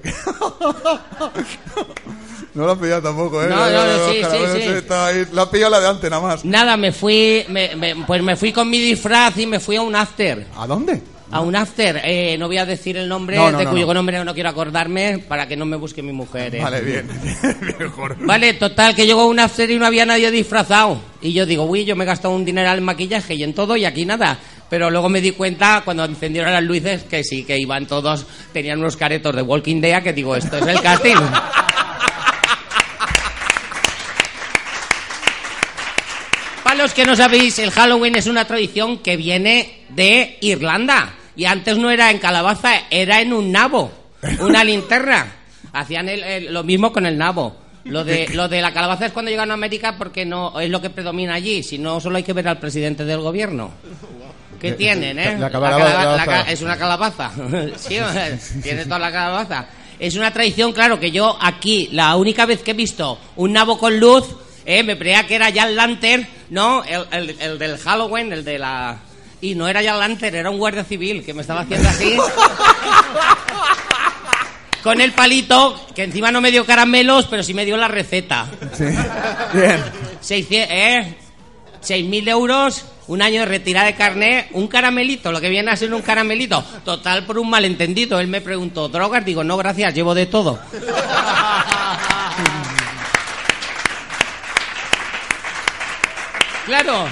No lo has pillado tampoco, ¿eh? No, no, no, sí, sí, sí. está ahí. La has pillado la de antes, nada más. Nada, me fui, me- me- pues me fui con mi disfraz y me fui a un after. ¿A dónde? A un after, eh, no voy a decir el nombre, No, no, de no, cuyo no. nombre no quiero acordarme para que no me busque mi mujer. eh. Vale, bien. Mejor. Vale, total, que llegó a un after y no había nadie disfrazado. Y yo digo, uy, yo me he gastado un dineral en maquillaje y en todo y aquí nada. Pero luego me di cuenta cuando encendieron las luces que sí, que iban todos, tenían unos caretos de Walking Dead que digo, esto es el casting. los que no sabéis, el Halloween es una tradición que viene de Irlanda. Y antes no era en calabaza, era en un nabo, una linterna. Hacían el- el- lo mismo con el nabo. Lo de, lo de la calabaza es cuando llegan a América porque no es lo que predomina allí. Si no, solo hay que ver al presidente del gobierno. ¿Qué tienen, eh? La La calabaza- calaba- la calabaza. ca- es una calabaza. sí, tiene toda la calabaza. Es una tradición, claro, que yo aquí, la única vez que he visto un nabo con luz, eh, me creía que era Jan Lantern, ¿no? El, el- el del Halloween, el de la... Y no era Jan Lantern, era un guardia civil que me estaba haciendo así. con el palito, que encima no me dio caramelos, pero sí me dio la receta. Bien. 600, ¿eh? 6.000 euros, un año de retirada de carnet, un caramelito, lo que viene a ser un caramelito. Total, por un malentendido. Él me preguntó, ¿drogas? Digo, no, gracias, llevo de todo. Claro,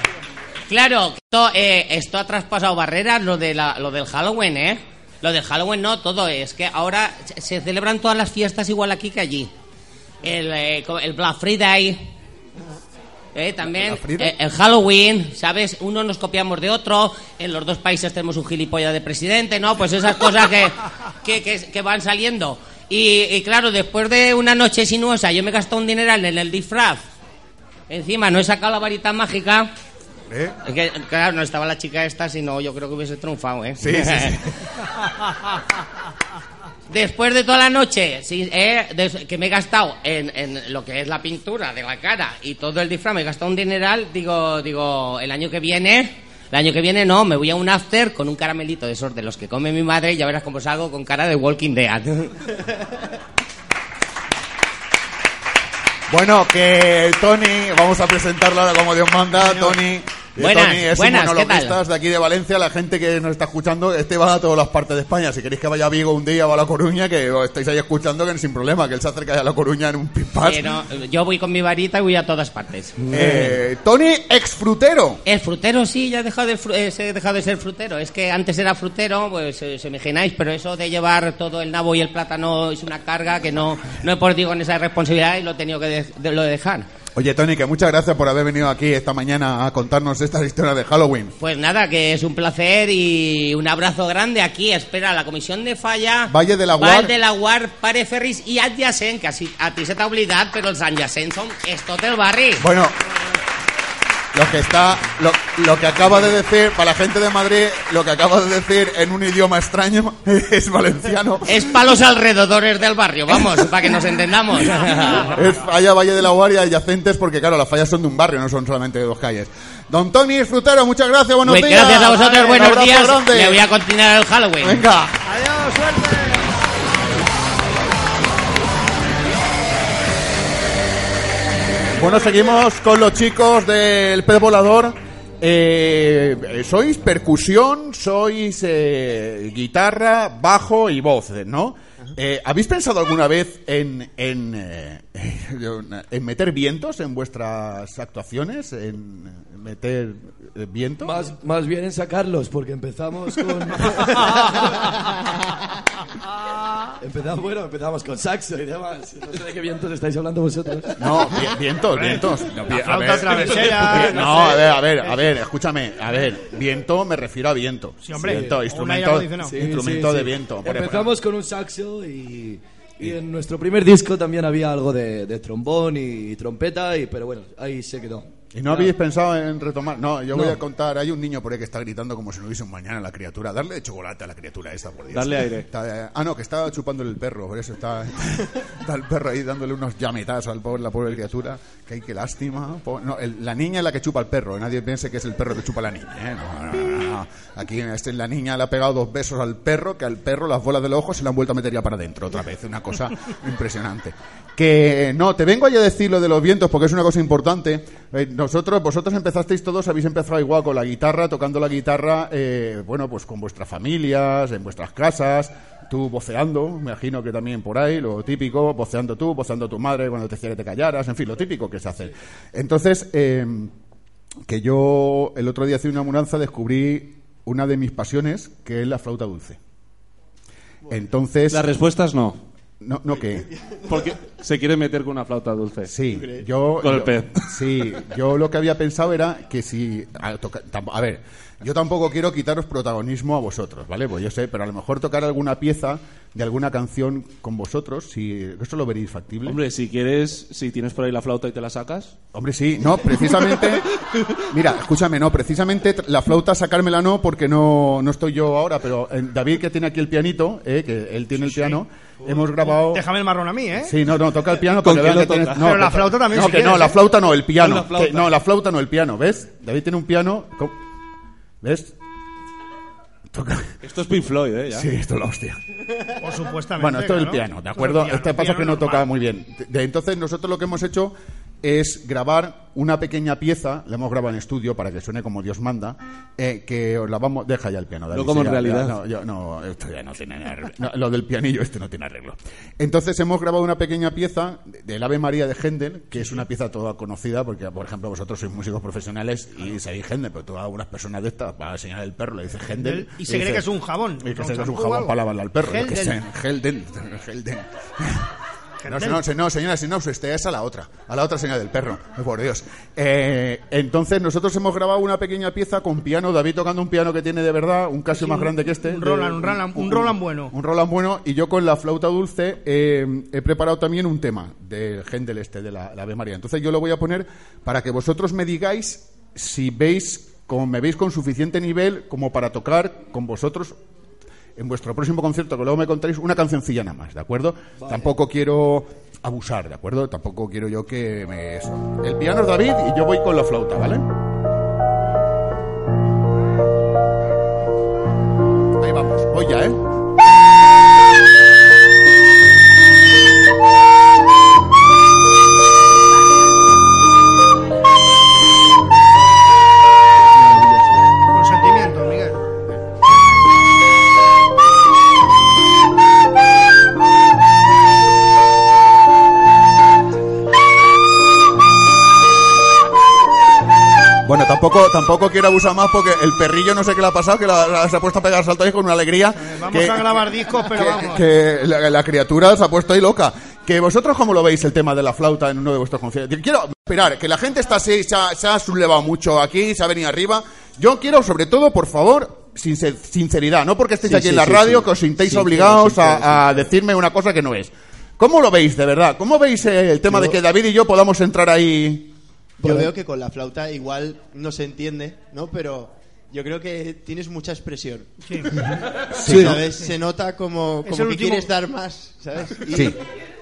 claro. Esto, eh, esto ha traspasado barreras, lo, de la- lo del Halloween, ¿eh? Lo del Halloween no, todo. Es que ahora se- celebran todas las fiestas igual aquí que allí. el, eh, el Black Friday. Eh, también eh, el Halloween, ¿sabes? Uno nos copiamos de otro, en los dos países tenemos un gilipollas de presidente, ¿no? Pues esas cosas que, que, que- que van saliendo. Y, y claro, después de una noche sinuosa, yo me he gastado un dineral en el disfraz. Encima no he sacado la varita mágica. ¿Eh? Es que, claro, no estaba la chica esta, sino yo creo que hubiese triunfado, ¿eh? Sí, sí, sí. Después de toda la noche sí, eh, des- que me he gastado en, en lo que es la pintura de la cara y todo el disfraz, me he gastado un dineral, digo, digo, el año que viene, el año que viene no, me voy a un after con un caramelito de esos de los que come mi madre y ya verás cómo salgo con cara de Walking Dead. Bueno, que Tony, vamos a presentarlo ahora como Dios manda, Tony. Eh, Buenas, Tony es buenas, un monologuista de aquí de Valencia, la gente que nos está escuchando, este va a todas las partes de España. Si queréis que vaya a Vigo un día o a La Coruña, que os estáis ahí escuchando, que sin problema, que él se acerca a La Coruña en un. Pero yo voy con mi varita y voy a todas partes. Eh, Tony, exfrutero. El frutero sí, ya he dejado de, fru- eh, he dejado de ser frutero. Es que antes era frutero, pues eh, se imagináis, pero eso de llevar todo el nabo y el plátano es una carga que no, no he podido con esa responsabilidad y lo he tenido que de- de- lo de dejar. Oye, Tony, que muchas gracias por haber venido aquí esta mañana a contarnos estas historias de Halloween. Pues nada, que es un placer y un abrazo grande aquí. Espera la comisión de falla. Valle de la Guar. de la Guar, Pare Ferris i adjacent, que así, a ti se t'ha oblidat, però els adjacents són és tot el barri. Bueno, lo que está, lo, lo que acaba de decir, para la gente de Madrid, lo que acaba de decir en un idioma extraño es valenciano. Es para los alrededores del barrio, vamos, para que nos entendamos. Es falla Valle de la Guardia adyacentes porque claro, las fallas son de un barrio, no son solamente de dos calles. Don Tony Frutero, muchas gracias, buenos Pues días. gracias a vosotros, buenos días. grande. Me voy a continuar el Halloween. Venga. Adiós, suerte. Bueno, seguimos con los chicos del pez volador. Eh, sois percusión, sois eh, guitarra, bajo y voz, ¿no? Eh, ¿Habéis pensado alguna vez en, en, eh, en meter vientos en vuestras actuaciones? ¿En meter eh, vientos? Más, más bien en sacarlos, porque empezamos con. empezamos, bueno, empezamos con saxo y demás. No sé de qué vientos estáis hablando vosotros. No, vi- vientos, vientos. No, a ver. travesera, No, a ver, a ver, a ver, escúchame. A ver, viento me refiero a viento. Sí, hombre. Viento, un instrumento. Sí, instrumento sí, de sí. viento. Empezamos con un saxo y, y en nuestro primer disco también había algo de, de trombón y trompeta, y, pero bueno, ahí se quedó. ¿Y no habéis pensado en retomar? No, yo voy No. a contar. Hay un niño por ahí que está gritando como si no hubiese un mañana a la criatura. Darle de chocolate a la criatura esta, por Dios. Darle aire. Está, eh, ah, no, que está chupándole el perro. Por eso está, está el perro ahí dándole unos llametazos al pobre, la pobre criatura. Que hay que lástima. Po- no, el- la niña es la que chupa al perro. Nadie piense que es el perro que chupa a la niña. ¿eh? No, no, no, no. Aquí este, la niña le ha pegado dos besos al perro. Que al perro las bolas de los ojos se le han vuelto a meter ya para adentro otra vez. Una cosa impresionante. Que no, te vengo a decir lo de los vientos porque es una cosa importante. Eh, nosotros, vosotros empezasteis todos, habéis empezado igual con la guitarra, tocando la guitarra, eh, bueno, pues con vuestras familias, en vuestras casas, tú voceando, me imagino que también por ahí, lo típico, voceando tú, voceando tu madre cuando te decía que te callaras, en fin, lo típico que se hace. Entonces, eh, que yo el otro día haciendo una mudanza descubrí una de mis pasiones, que es la flauta dulce. Entonces... Las respuestas no. No, no que... Porque se quiere meter con una flauta dulce. Sí, yo... Con el yo- pez. Sí, yo lo que había pensado era que si... A, toca- tam- a ver, yo tampoco quiero quitaros protagonismo a vosotros, ¿vale? Pues yo sé, pero a lo mejor tocar alguna pieza de alguna canción con vosotros, si eso lo veréis factible. Hombre, si quieres, si tienes por ahí la flauta y te la sacas. Hombre, sí, no, precisamente. Mira, escúchame, no, precisamente la flauta sacármela no, porque no, no estoy yo ahora, pero eh, David, que tiene aquí el pianito, eh, que él tiene el piano, hemos grabado. Déjame el marrón a mí, ¿eh? Sí, no, no, toca el piano ¿Con para que vean tienes- no, Pero la flauta también, No, si que quieres, no, la ¿eh? flauta no, el piano. Con la flauta. Que- no, la flauta no, el piano, ¿ves? David tiene un piano. ¿Ves? Toca. Esto es Pink Floyd, ¿eh? Ya. Sí, esto es la hostia. Por supuestamente. Bueno, esto es el piano, ¿de acuerdo? piano, este piano que no normal. toca muy bien. De- entonces, nosotros lo que hemos hecho es grabar una pequeña pieza, la hemos grabado en estudio para que suene como Dios manda, eh, que os la vamos... Deja ya el piano, David, No como en realidad. ya- no, yo- no, esto ya no tiene arreglo. No, lo del pianillo este no tiene arreglo. Entonces, hemos grabado una pequeña pieza de- del Ave María de Händel, que es una pieza toda conocida, porque, por ejemplo, vosotros sois músicos profesionales y sabéis Händel, pero a algunas personas de estas, para enseñar el perro, le dices Händel... Y se cree que es un jabón. Y que ¿Un se cree que es un jabón para lavarle al perro. yo qué No, no, no, señora, si no, usted es a la otra, a la otra señora del perro, por Dios. Eh, entonces, nosotros hemos grabado una pequeña pieza con piano, David tocando un piano que tiene de verdad, un Casio Sí, más un- grande que este. un Roland, de- un Roland- un Roland bueno. Un Roland bueno, y yo con la flauta dulce eh, he preparado también un tema del Händel este, de la, la Ave María. Entonces, yo lo voy a poner para que vosotros me digáis si veis, como me veis con suficiente nivel como para tocar con vosotros en vuestro próximo concierto, que luego me contaréis una cancioncilla nada más, ¿de acuerdo? Tampoco quiero abusar, ¿de acuerdo? Tampoco quiero yo que me... El piano es David y yo voy con la flauta, ¿vale? Ahí vamos, voy ya, ¿eh? Tampoco, quiero abusar más porque el perrillo no sé qué le ha pasado, que la- la- se ha puesto a pegar saltos ahí con una alegría. Vamos que- a grabar discos, pero que, vamos. que la, la criatura se ha puesto ahí loca. Que vosotros, ¿cómo lo veis el tema de la flauta en uno de vuestros conciertos? Quiero esperar, que la gente está así, se ha, se ha sublevado mucho aquí, se ha venido arriba. Yo quiero, sobre todo, por favor, sincer- sinceridad, no porque estéis Sí, aquí sí, en la sí, radio, sí. que os sintéis obligados a, a decirme una cosa que no es. ¿Cómo lo veis, de verdad? ¿Cómo veis eh, el tema Yo- de que David y yo podamos entrar ahí? Yo veo que con la flauta igual no se entiende, ¿no? Pero yo creo que tienes mucha expresión. Sí. Sí, ¿sabes? Se nota como, como que último- quieres dar más, ¿sabes? Y, Sí.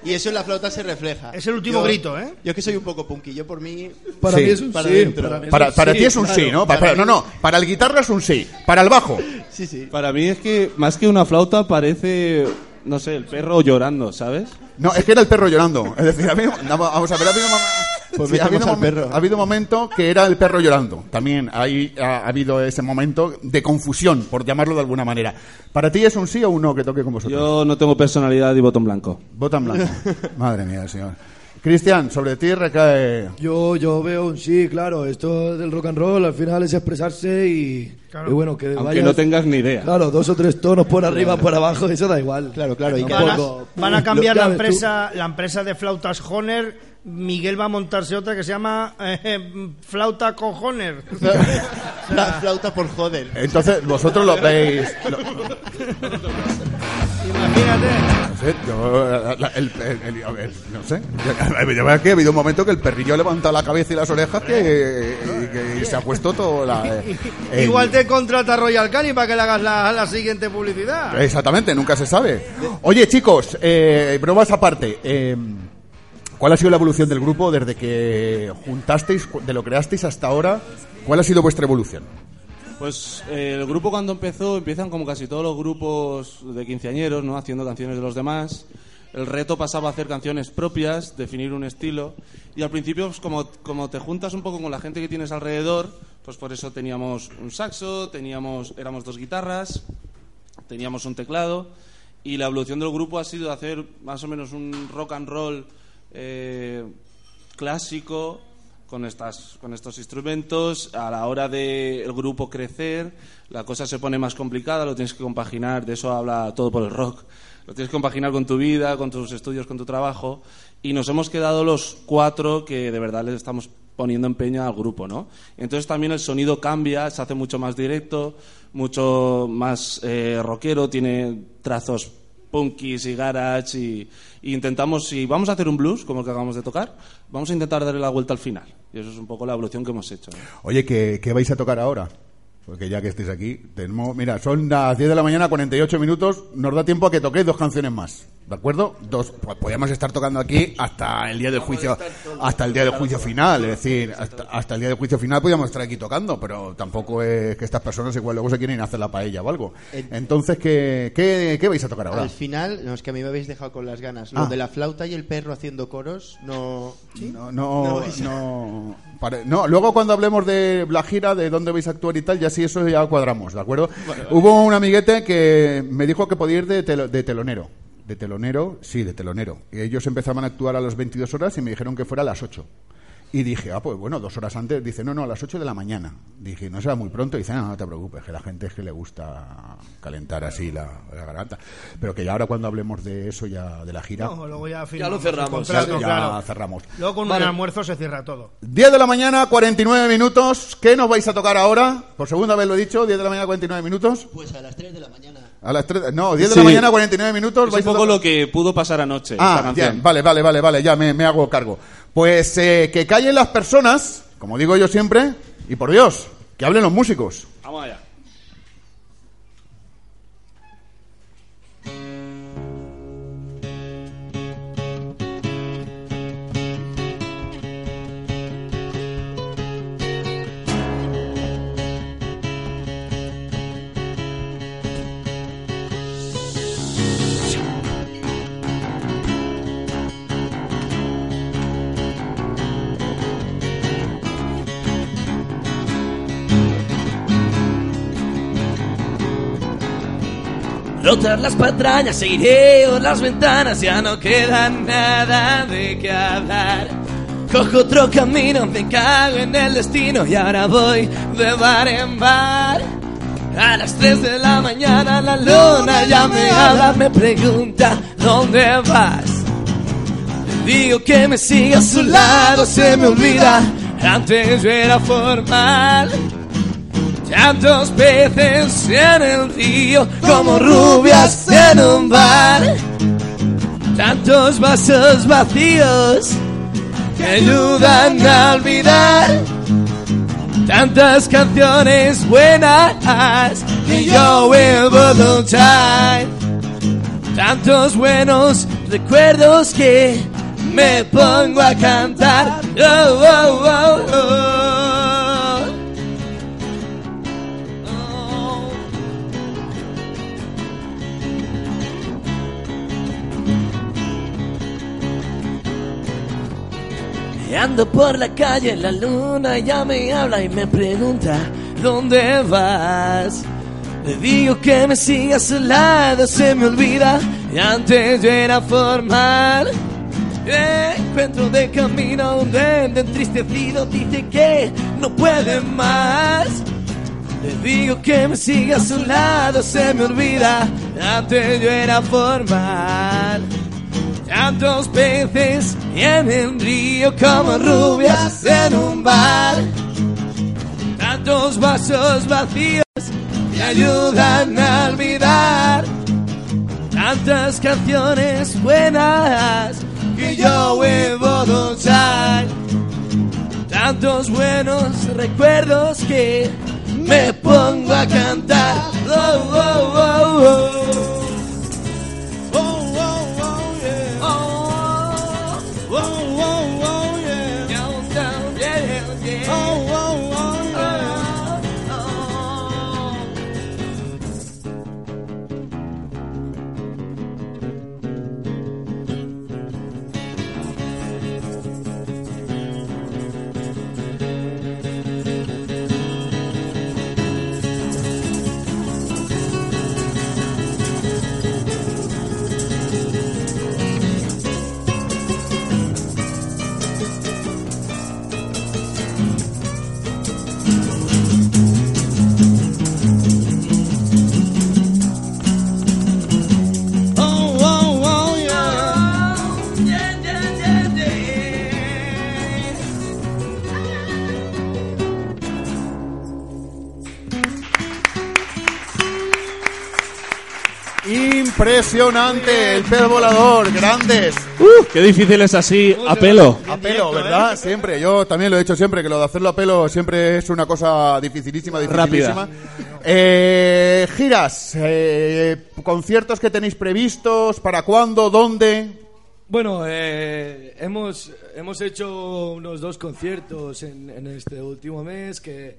y eso en la flauta se refleja. Es el último Yo- grito, ¿eh? Yo que soy un poco punky, yo por mí... Para Sí. mí es un Para sí. dentro. Para, mí Para, para sí, ti es un claro. sí, ¿no? Pa- Para para- no, mí- no. Para el guitarra es un sí. Para el bajo. Sí, sí. Para mí es que más que una flauta parece, no sé, el perro llorando, ¿sabes? No, es que era el perro llorando. Es decir, a mí, vamos a ver, ha habido, mom- Pues sí, ha, habido al perro. ha habido momento que era el perro llorando. También ahí ha, ha habido ese momento de confusión, por llamarlo de alguna manera. ¿Para ti es un sí o un no que toque con vosotros? Yo no tengo personalidad y voto en blanco. Vota en blanco. Madre mía, señor. Cristian, sobre ti recae... Yo, yo veo un sí, claro. Esto del rock and roll al final es expresarse y, Claro. y bueno, que Aunque vayas- no tengas ni idea. Claro, dos o tres tonos por arriba, por abajo, eso da igual. Claro, claro. Y Van a, van a cambiar la tú. empresa, la empresa de flautas Honer. Miguel va a montarse otra que se llama eh, Flauta Cojoner. La flauta por joder. Entonces, vosotros lo veis... lo- Imagínate. no sé, yo, la- el- el- el- a ver, no sé. Yo, yo veo que ha habido un momento que el perrillo ha levantado la cabeza y las orejas que, y que se ha puesto todo la... el- Igual te contrata Royal Canin para que le hagas la, la siguiente publicidad. Exactamente, nunca se sabe. Oye, chicos, eh, bromas aparte. eh, ¿Cuál ha sido la evolución del grupo desde que juntasteis, de lo creasteis hasta ahora? ¿Cuál ha sido vuestra evolución? Pues eh, el grupo cuando empezó, empiezan como casi todos los grupos de quinceañeros, ¿no? Haciendo canciones de los demás. El reto pasaba a hacer canciones propias, definir un estilo. Y al principio, pues, como, como te juntas un poco con la gente que tienes alrededor, pues por eso teníamos un saxo, teníamos, éramos dos guitarras, teníamos un teclado. Y la evolución del grupo ha sido hacer más o menos un rock and roll eh, clásico con estas con estos instrumentos. A la hora de el grupo crecer la cosa se pone más complicada lo tienes que compaginar de eso habla todo por el rock. Lo tienes que compaginar con tu vida con tus estudios con tu trabajo. Y nos hemos quedado los cuatro que de verdad le estamos poniendo empeño al grupo no entonces también el sonido cambia se hace mucho más directo mucho más eh, rockero tiene trazos punkis y garage y, y intentamos, si vamos a hacer un blues como el que acabamos de tocar, vamos a intentar darle la vuelta al final. Y eso es un poco la evolución que hemos hecho. Oye, ¿qué, qué vais a tocar ahora? Porque ya que estéis aquí, tenemos, mira, son las 10 de la mañana, 48 minutos, nos da tiempo a que toquéis dos canciones más, ¿de acuerdo? Dos, pues podríamos estar tocando aquí hasta el día del juicio, hasta el día del juicio final, es decir, hasta, hasta el día del juicio final podríamos estar aquí tocando, pero tampoco es que estas personas igual luego se quieren hacer la paella o algo. Entonces, ¿qué, qué, qué vais a tocar ahora? Al final, no, es que a mí me habéis dejado con las ganas. Lo Ah. de la flauta y el perro haciendo coros, no... No, no, No, no, pare- no, luego cuando hablemos de la gira, de dónde vais a actuar y tal, ya sí eso ya cuadramos, ¿de acuerdo? Hubo un amiguete que me dijo que podía ir de, telo- de telonero. De telonero, sí, de telonero. Y ellos empezaban a actuar a las 22 horas y me dijeron que fuera a las 8. Y dije, ah, pues bueno, dos horas antes. Dice, no, no, a las 8 de la mañana. Dije, no será muy pronto. Dice, no, no te preocupes, que la gente es que le gusta calentar así la, la garganta. Pero que ya ahora cuando hablemos de eso, ya de la gira. No, luego ya, Ya lo cerramos, contrato, ya claro. cerramos. Luego con Vale. un almuerzo se cierra todo. 10 de la mañana, 49 minutos. ¿Qué nos vais a tocar ahora? Por segunda vez lo he dicho, 10 de la mañana, 49 minutos. Pues a las 3 de la mañana. A las 3, no, 10 de Sí. la mañana, 49 minutos. Es vais un a poco tocar- lo que pudo pasar anoche. Ah, esta canción. bien, vale, vale, vale, vale, ya me, me hago cargo. Pues eh, que callen las personas, como digo yo siempre, y por Dios, que hablen los músicos. Vamos allá. Rotas las patrañas, seguiré las ventanas, ya no queda nada de qué hablar. Cojo otro camino, me cago en el destino y ahora voy de bar en bar. A las 3 de la mañana la luna ya me habla, me pregunta ¿dónde vas? Digo que me siga a su lado, se me olvida, antes era formal. Tantos peces en el río como rubias en un bar. Tantos vasos vacíos que ayudan a olvidar. Tantas canciones buenas que yo vuelvo a luchar. Tantos buenos recuerdos que me pongo a cantar. Oh, oh, oh, Ando por la calle, la luna ya me habla y me pregunta ¿Dónde vas? Le digo que me siga a su lado, se me olvida Y antes yo era formal Encuentro de camino un duende entristecido Dice que no puede más Le digo que me siga a su lado, se me olvida Antes yo era formal Tantos peces en el río como rubias en un bar. Tantos vasos vacíos que ayudan a olvidar. Tantas canciones buenas que yo vuelvo a gozar. Tantos buenos recuerdos que me pongo a cantar. Oh, oh. Oh, Impresionante, el pez volador, grandes. Uh, qué difícil es así, a pelo. A pelo, ¿verdad? Siempre. Yo también lo he dicho siempre, que lo de hacerlo a pelo siempre es una cosa dificilísima, dificilísima. Eh, giras, eh, conciertos que tenéis previstos, ¿para cuándo, dónde? Bueno, eh, hemos, hemos hecho unos dos conciertos en, en este último mes que,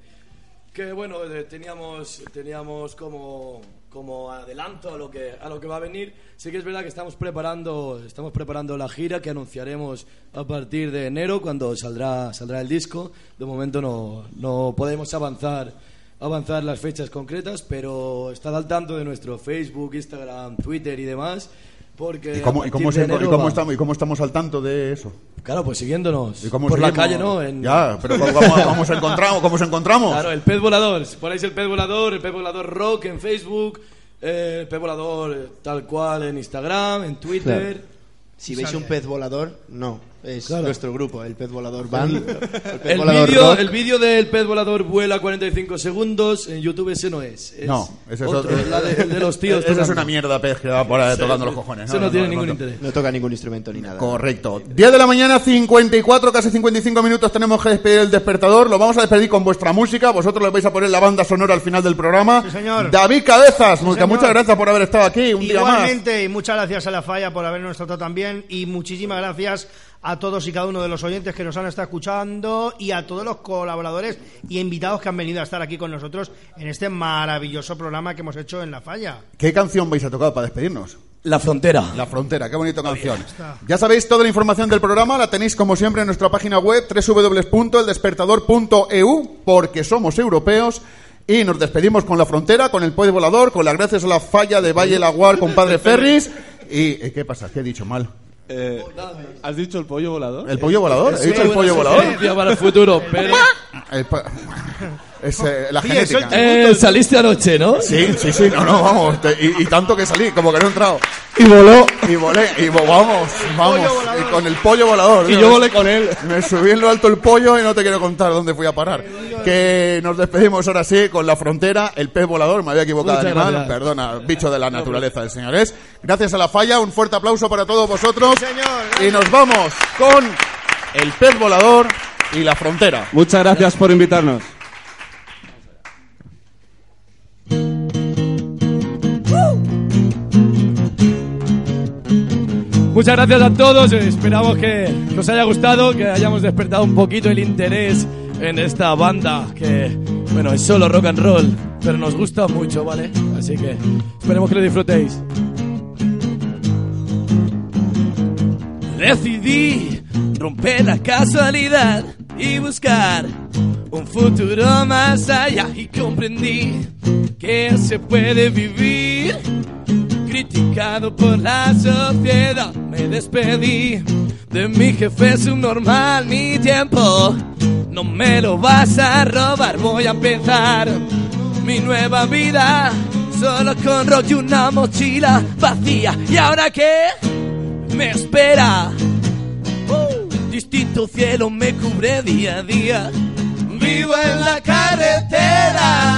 que bueno, eh, teníamos, teníamos como, como adelanto a lo, que, a lo que va a venir. Sí que es verdad que estamos preparando, estamos preparando la gira que anunciaremos a partir de enero cuando saldrá, saldrá el disco. De momento no, no podemos avanzar, avanzar las fechas concretas, pero estad al tanto de nuestro Facebook, Instagram, Twitter y demás Porque ¿Y cómo, y cómo se- y estamos, y cómo estamos al tanto de eso? Claro, pues siguiéndonos ¿Y cómo por la calle, ¿no? En- Ya, pero ¿cómo, cómo- os encontramos? ¿Cómo os encontramos? Claro, el pez volador. Si ponéis el pez volador, el pez volador rock en Facebook, eh, el pez volador eh, tal cual en Instagram, en Twitter. Claro. Si veis un pez volador, no. Es Claro. nuestro grupo, el pez volador band. el vídeo, rock. el vídeo del pez volador vuela 45 segundos. En YouTube ese no es. es No, ese es otro, otro. la de, el de los tíos. Esa es una mierda pez que va por ahí Sí, tocando sí. los cojones. Ese no, tiene ningún interés. No toca ningún instrumento ni nada. Correcto. 10 de la mañana, 54, casi 55 minutos tenemos que despedir el despertador. Lo vamos a despedir con vuestra música. Vosotros le vais a poner la banda sonora al final del programa. Sí, señor. David Cabezas, Sí, muchas, señor. muchas gracias por haber estado aquí un día más. Igualmente, y muchas gracias a la falla por habernos tratado también y muchísimas gracias a todos y cada uno de los oyentes que nos han estado escuchando y a todos los colaboradores y invitados que han venido a estar aquí con nosotros en este maravilloso programa que hemos hecho en la falla. ¿Qué canción vais a tocar para despedirnos? La frontera. La frontera, qué bonita canción. Ya sabéis, toda la información del programa la tenéis como siempre en nuestra página web www.eldespertador.eu porque somos europeos y nos despedimos con la frontera, con el Poi Volador, con las gracias a la falla de Valle Laguar con Padre Ferris. ¿Y eh, qué pasa? ¿Qué he dicho mal? Eh, ¿Has dicho el pollo volador? ¿El pollo volador? ¿He dicho el pollo volador? para el futuro, pero... El Es eh, la Oye, genética. Eh, saliste anoche, ¿no? Sí, sí, sí, no, no, vamos. te- y, y tanto que salí, como que no he entrado. Y voló. Y volé, y vo- vamos, vamos. Y con el pollo volador. Y yo volé con él. Me subí en lo alto el pollo y no te quiero contar dónde fui a parar. Que nos despedimos ahora sí con la frontera, el pez volador, me había equivocado de animal, gracias. perdona, bicho de la naturaleza del señores. Gracias a la falla, un fuerte aplauso para todos vosotros. Y nos vamos con el pez volador y la frontera. Muchas gracias por invitarnos. Muchas gracias a todos. Esperamos que os haya gustado, que hayamos despertado un poquito el interés en esta banda que, bueno, es solo rock and roll, pero nos gusta mucho, ¿vale? Así que esperemos que lo disfrutéis. Decidí romper la casualidad y buscar un futuro más allá y comprendí que se puede vivir criticado por la sociedad. Me despedí de mi jefe subnormal, mi tiempo no me lo vas a robar. Voy a empezar mi nueva vida solo con rock y una mochila vacía. ¿Y ahora qué me espera? Uh, distinto cielo me cubre día a día. Vivo en la carretera.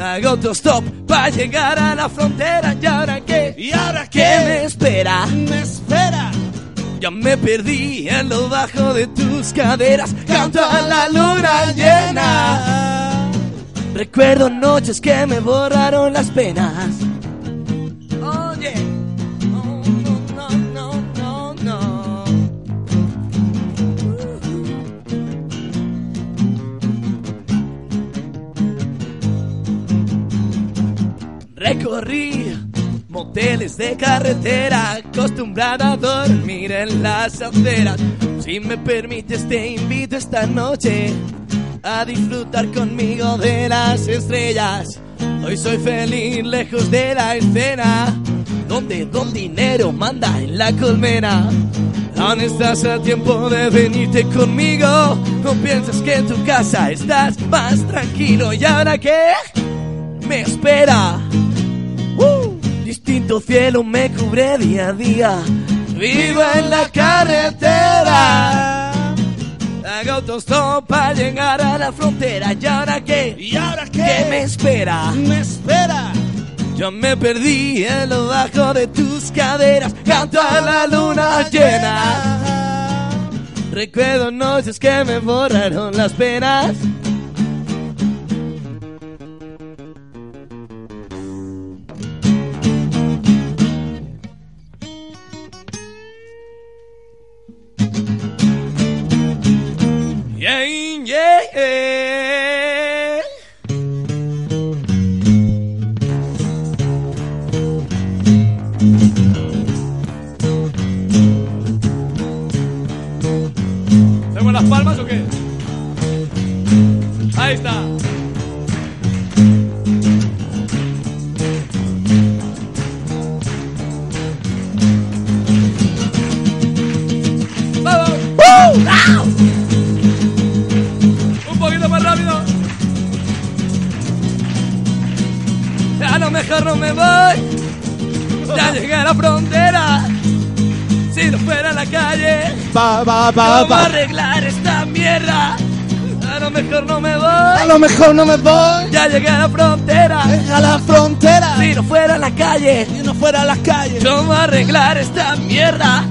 Hago autostop para llegar a la frontera. ¿Y ahora qué? ¿Y ahora qué? me espera? Me espera. Ya me perdí en lo bajo de tus caderas. Canto a la luna llena. Recuerdo noches que me borraron las penas. Recorrí moteles de carretera, acostumbrada a dormir en las aceras. Si me permites, te invito esta noche a disfrutar conmigo de las estrellas. Hoy soy feliz lejos de la escena, donde don dinero manda en la colmena. Aún estás a tiempo de venirte conmigo. No piensas que en tu casa estás más tranquilo. ¿Y ahora qué? Me espera. Distinto cielo me cubre día a día. Vivo en la carretera. Hago autostop para llegar a la frontera. ¿Y ahora qué? ¿Y ahora qué? ¿Qué me espera? Me espera. Yo me perdí en lo bajo de tus caderas. Canto a la luna llena. Recuerdo noches que me borraron las penas. Va, va, ¿cómo va. arreglar esta mierda? A lo mejor no me voy. A lo mejor no me voy. Ya llegué a la frontera. A la frontera. Si no fuera a la calle, Si no fuera a la calle. ¿cómo arreglar esta mierda?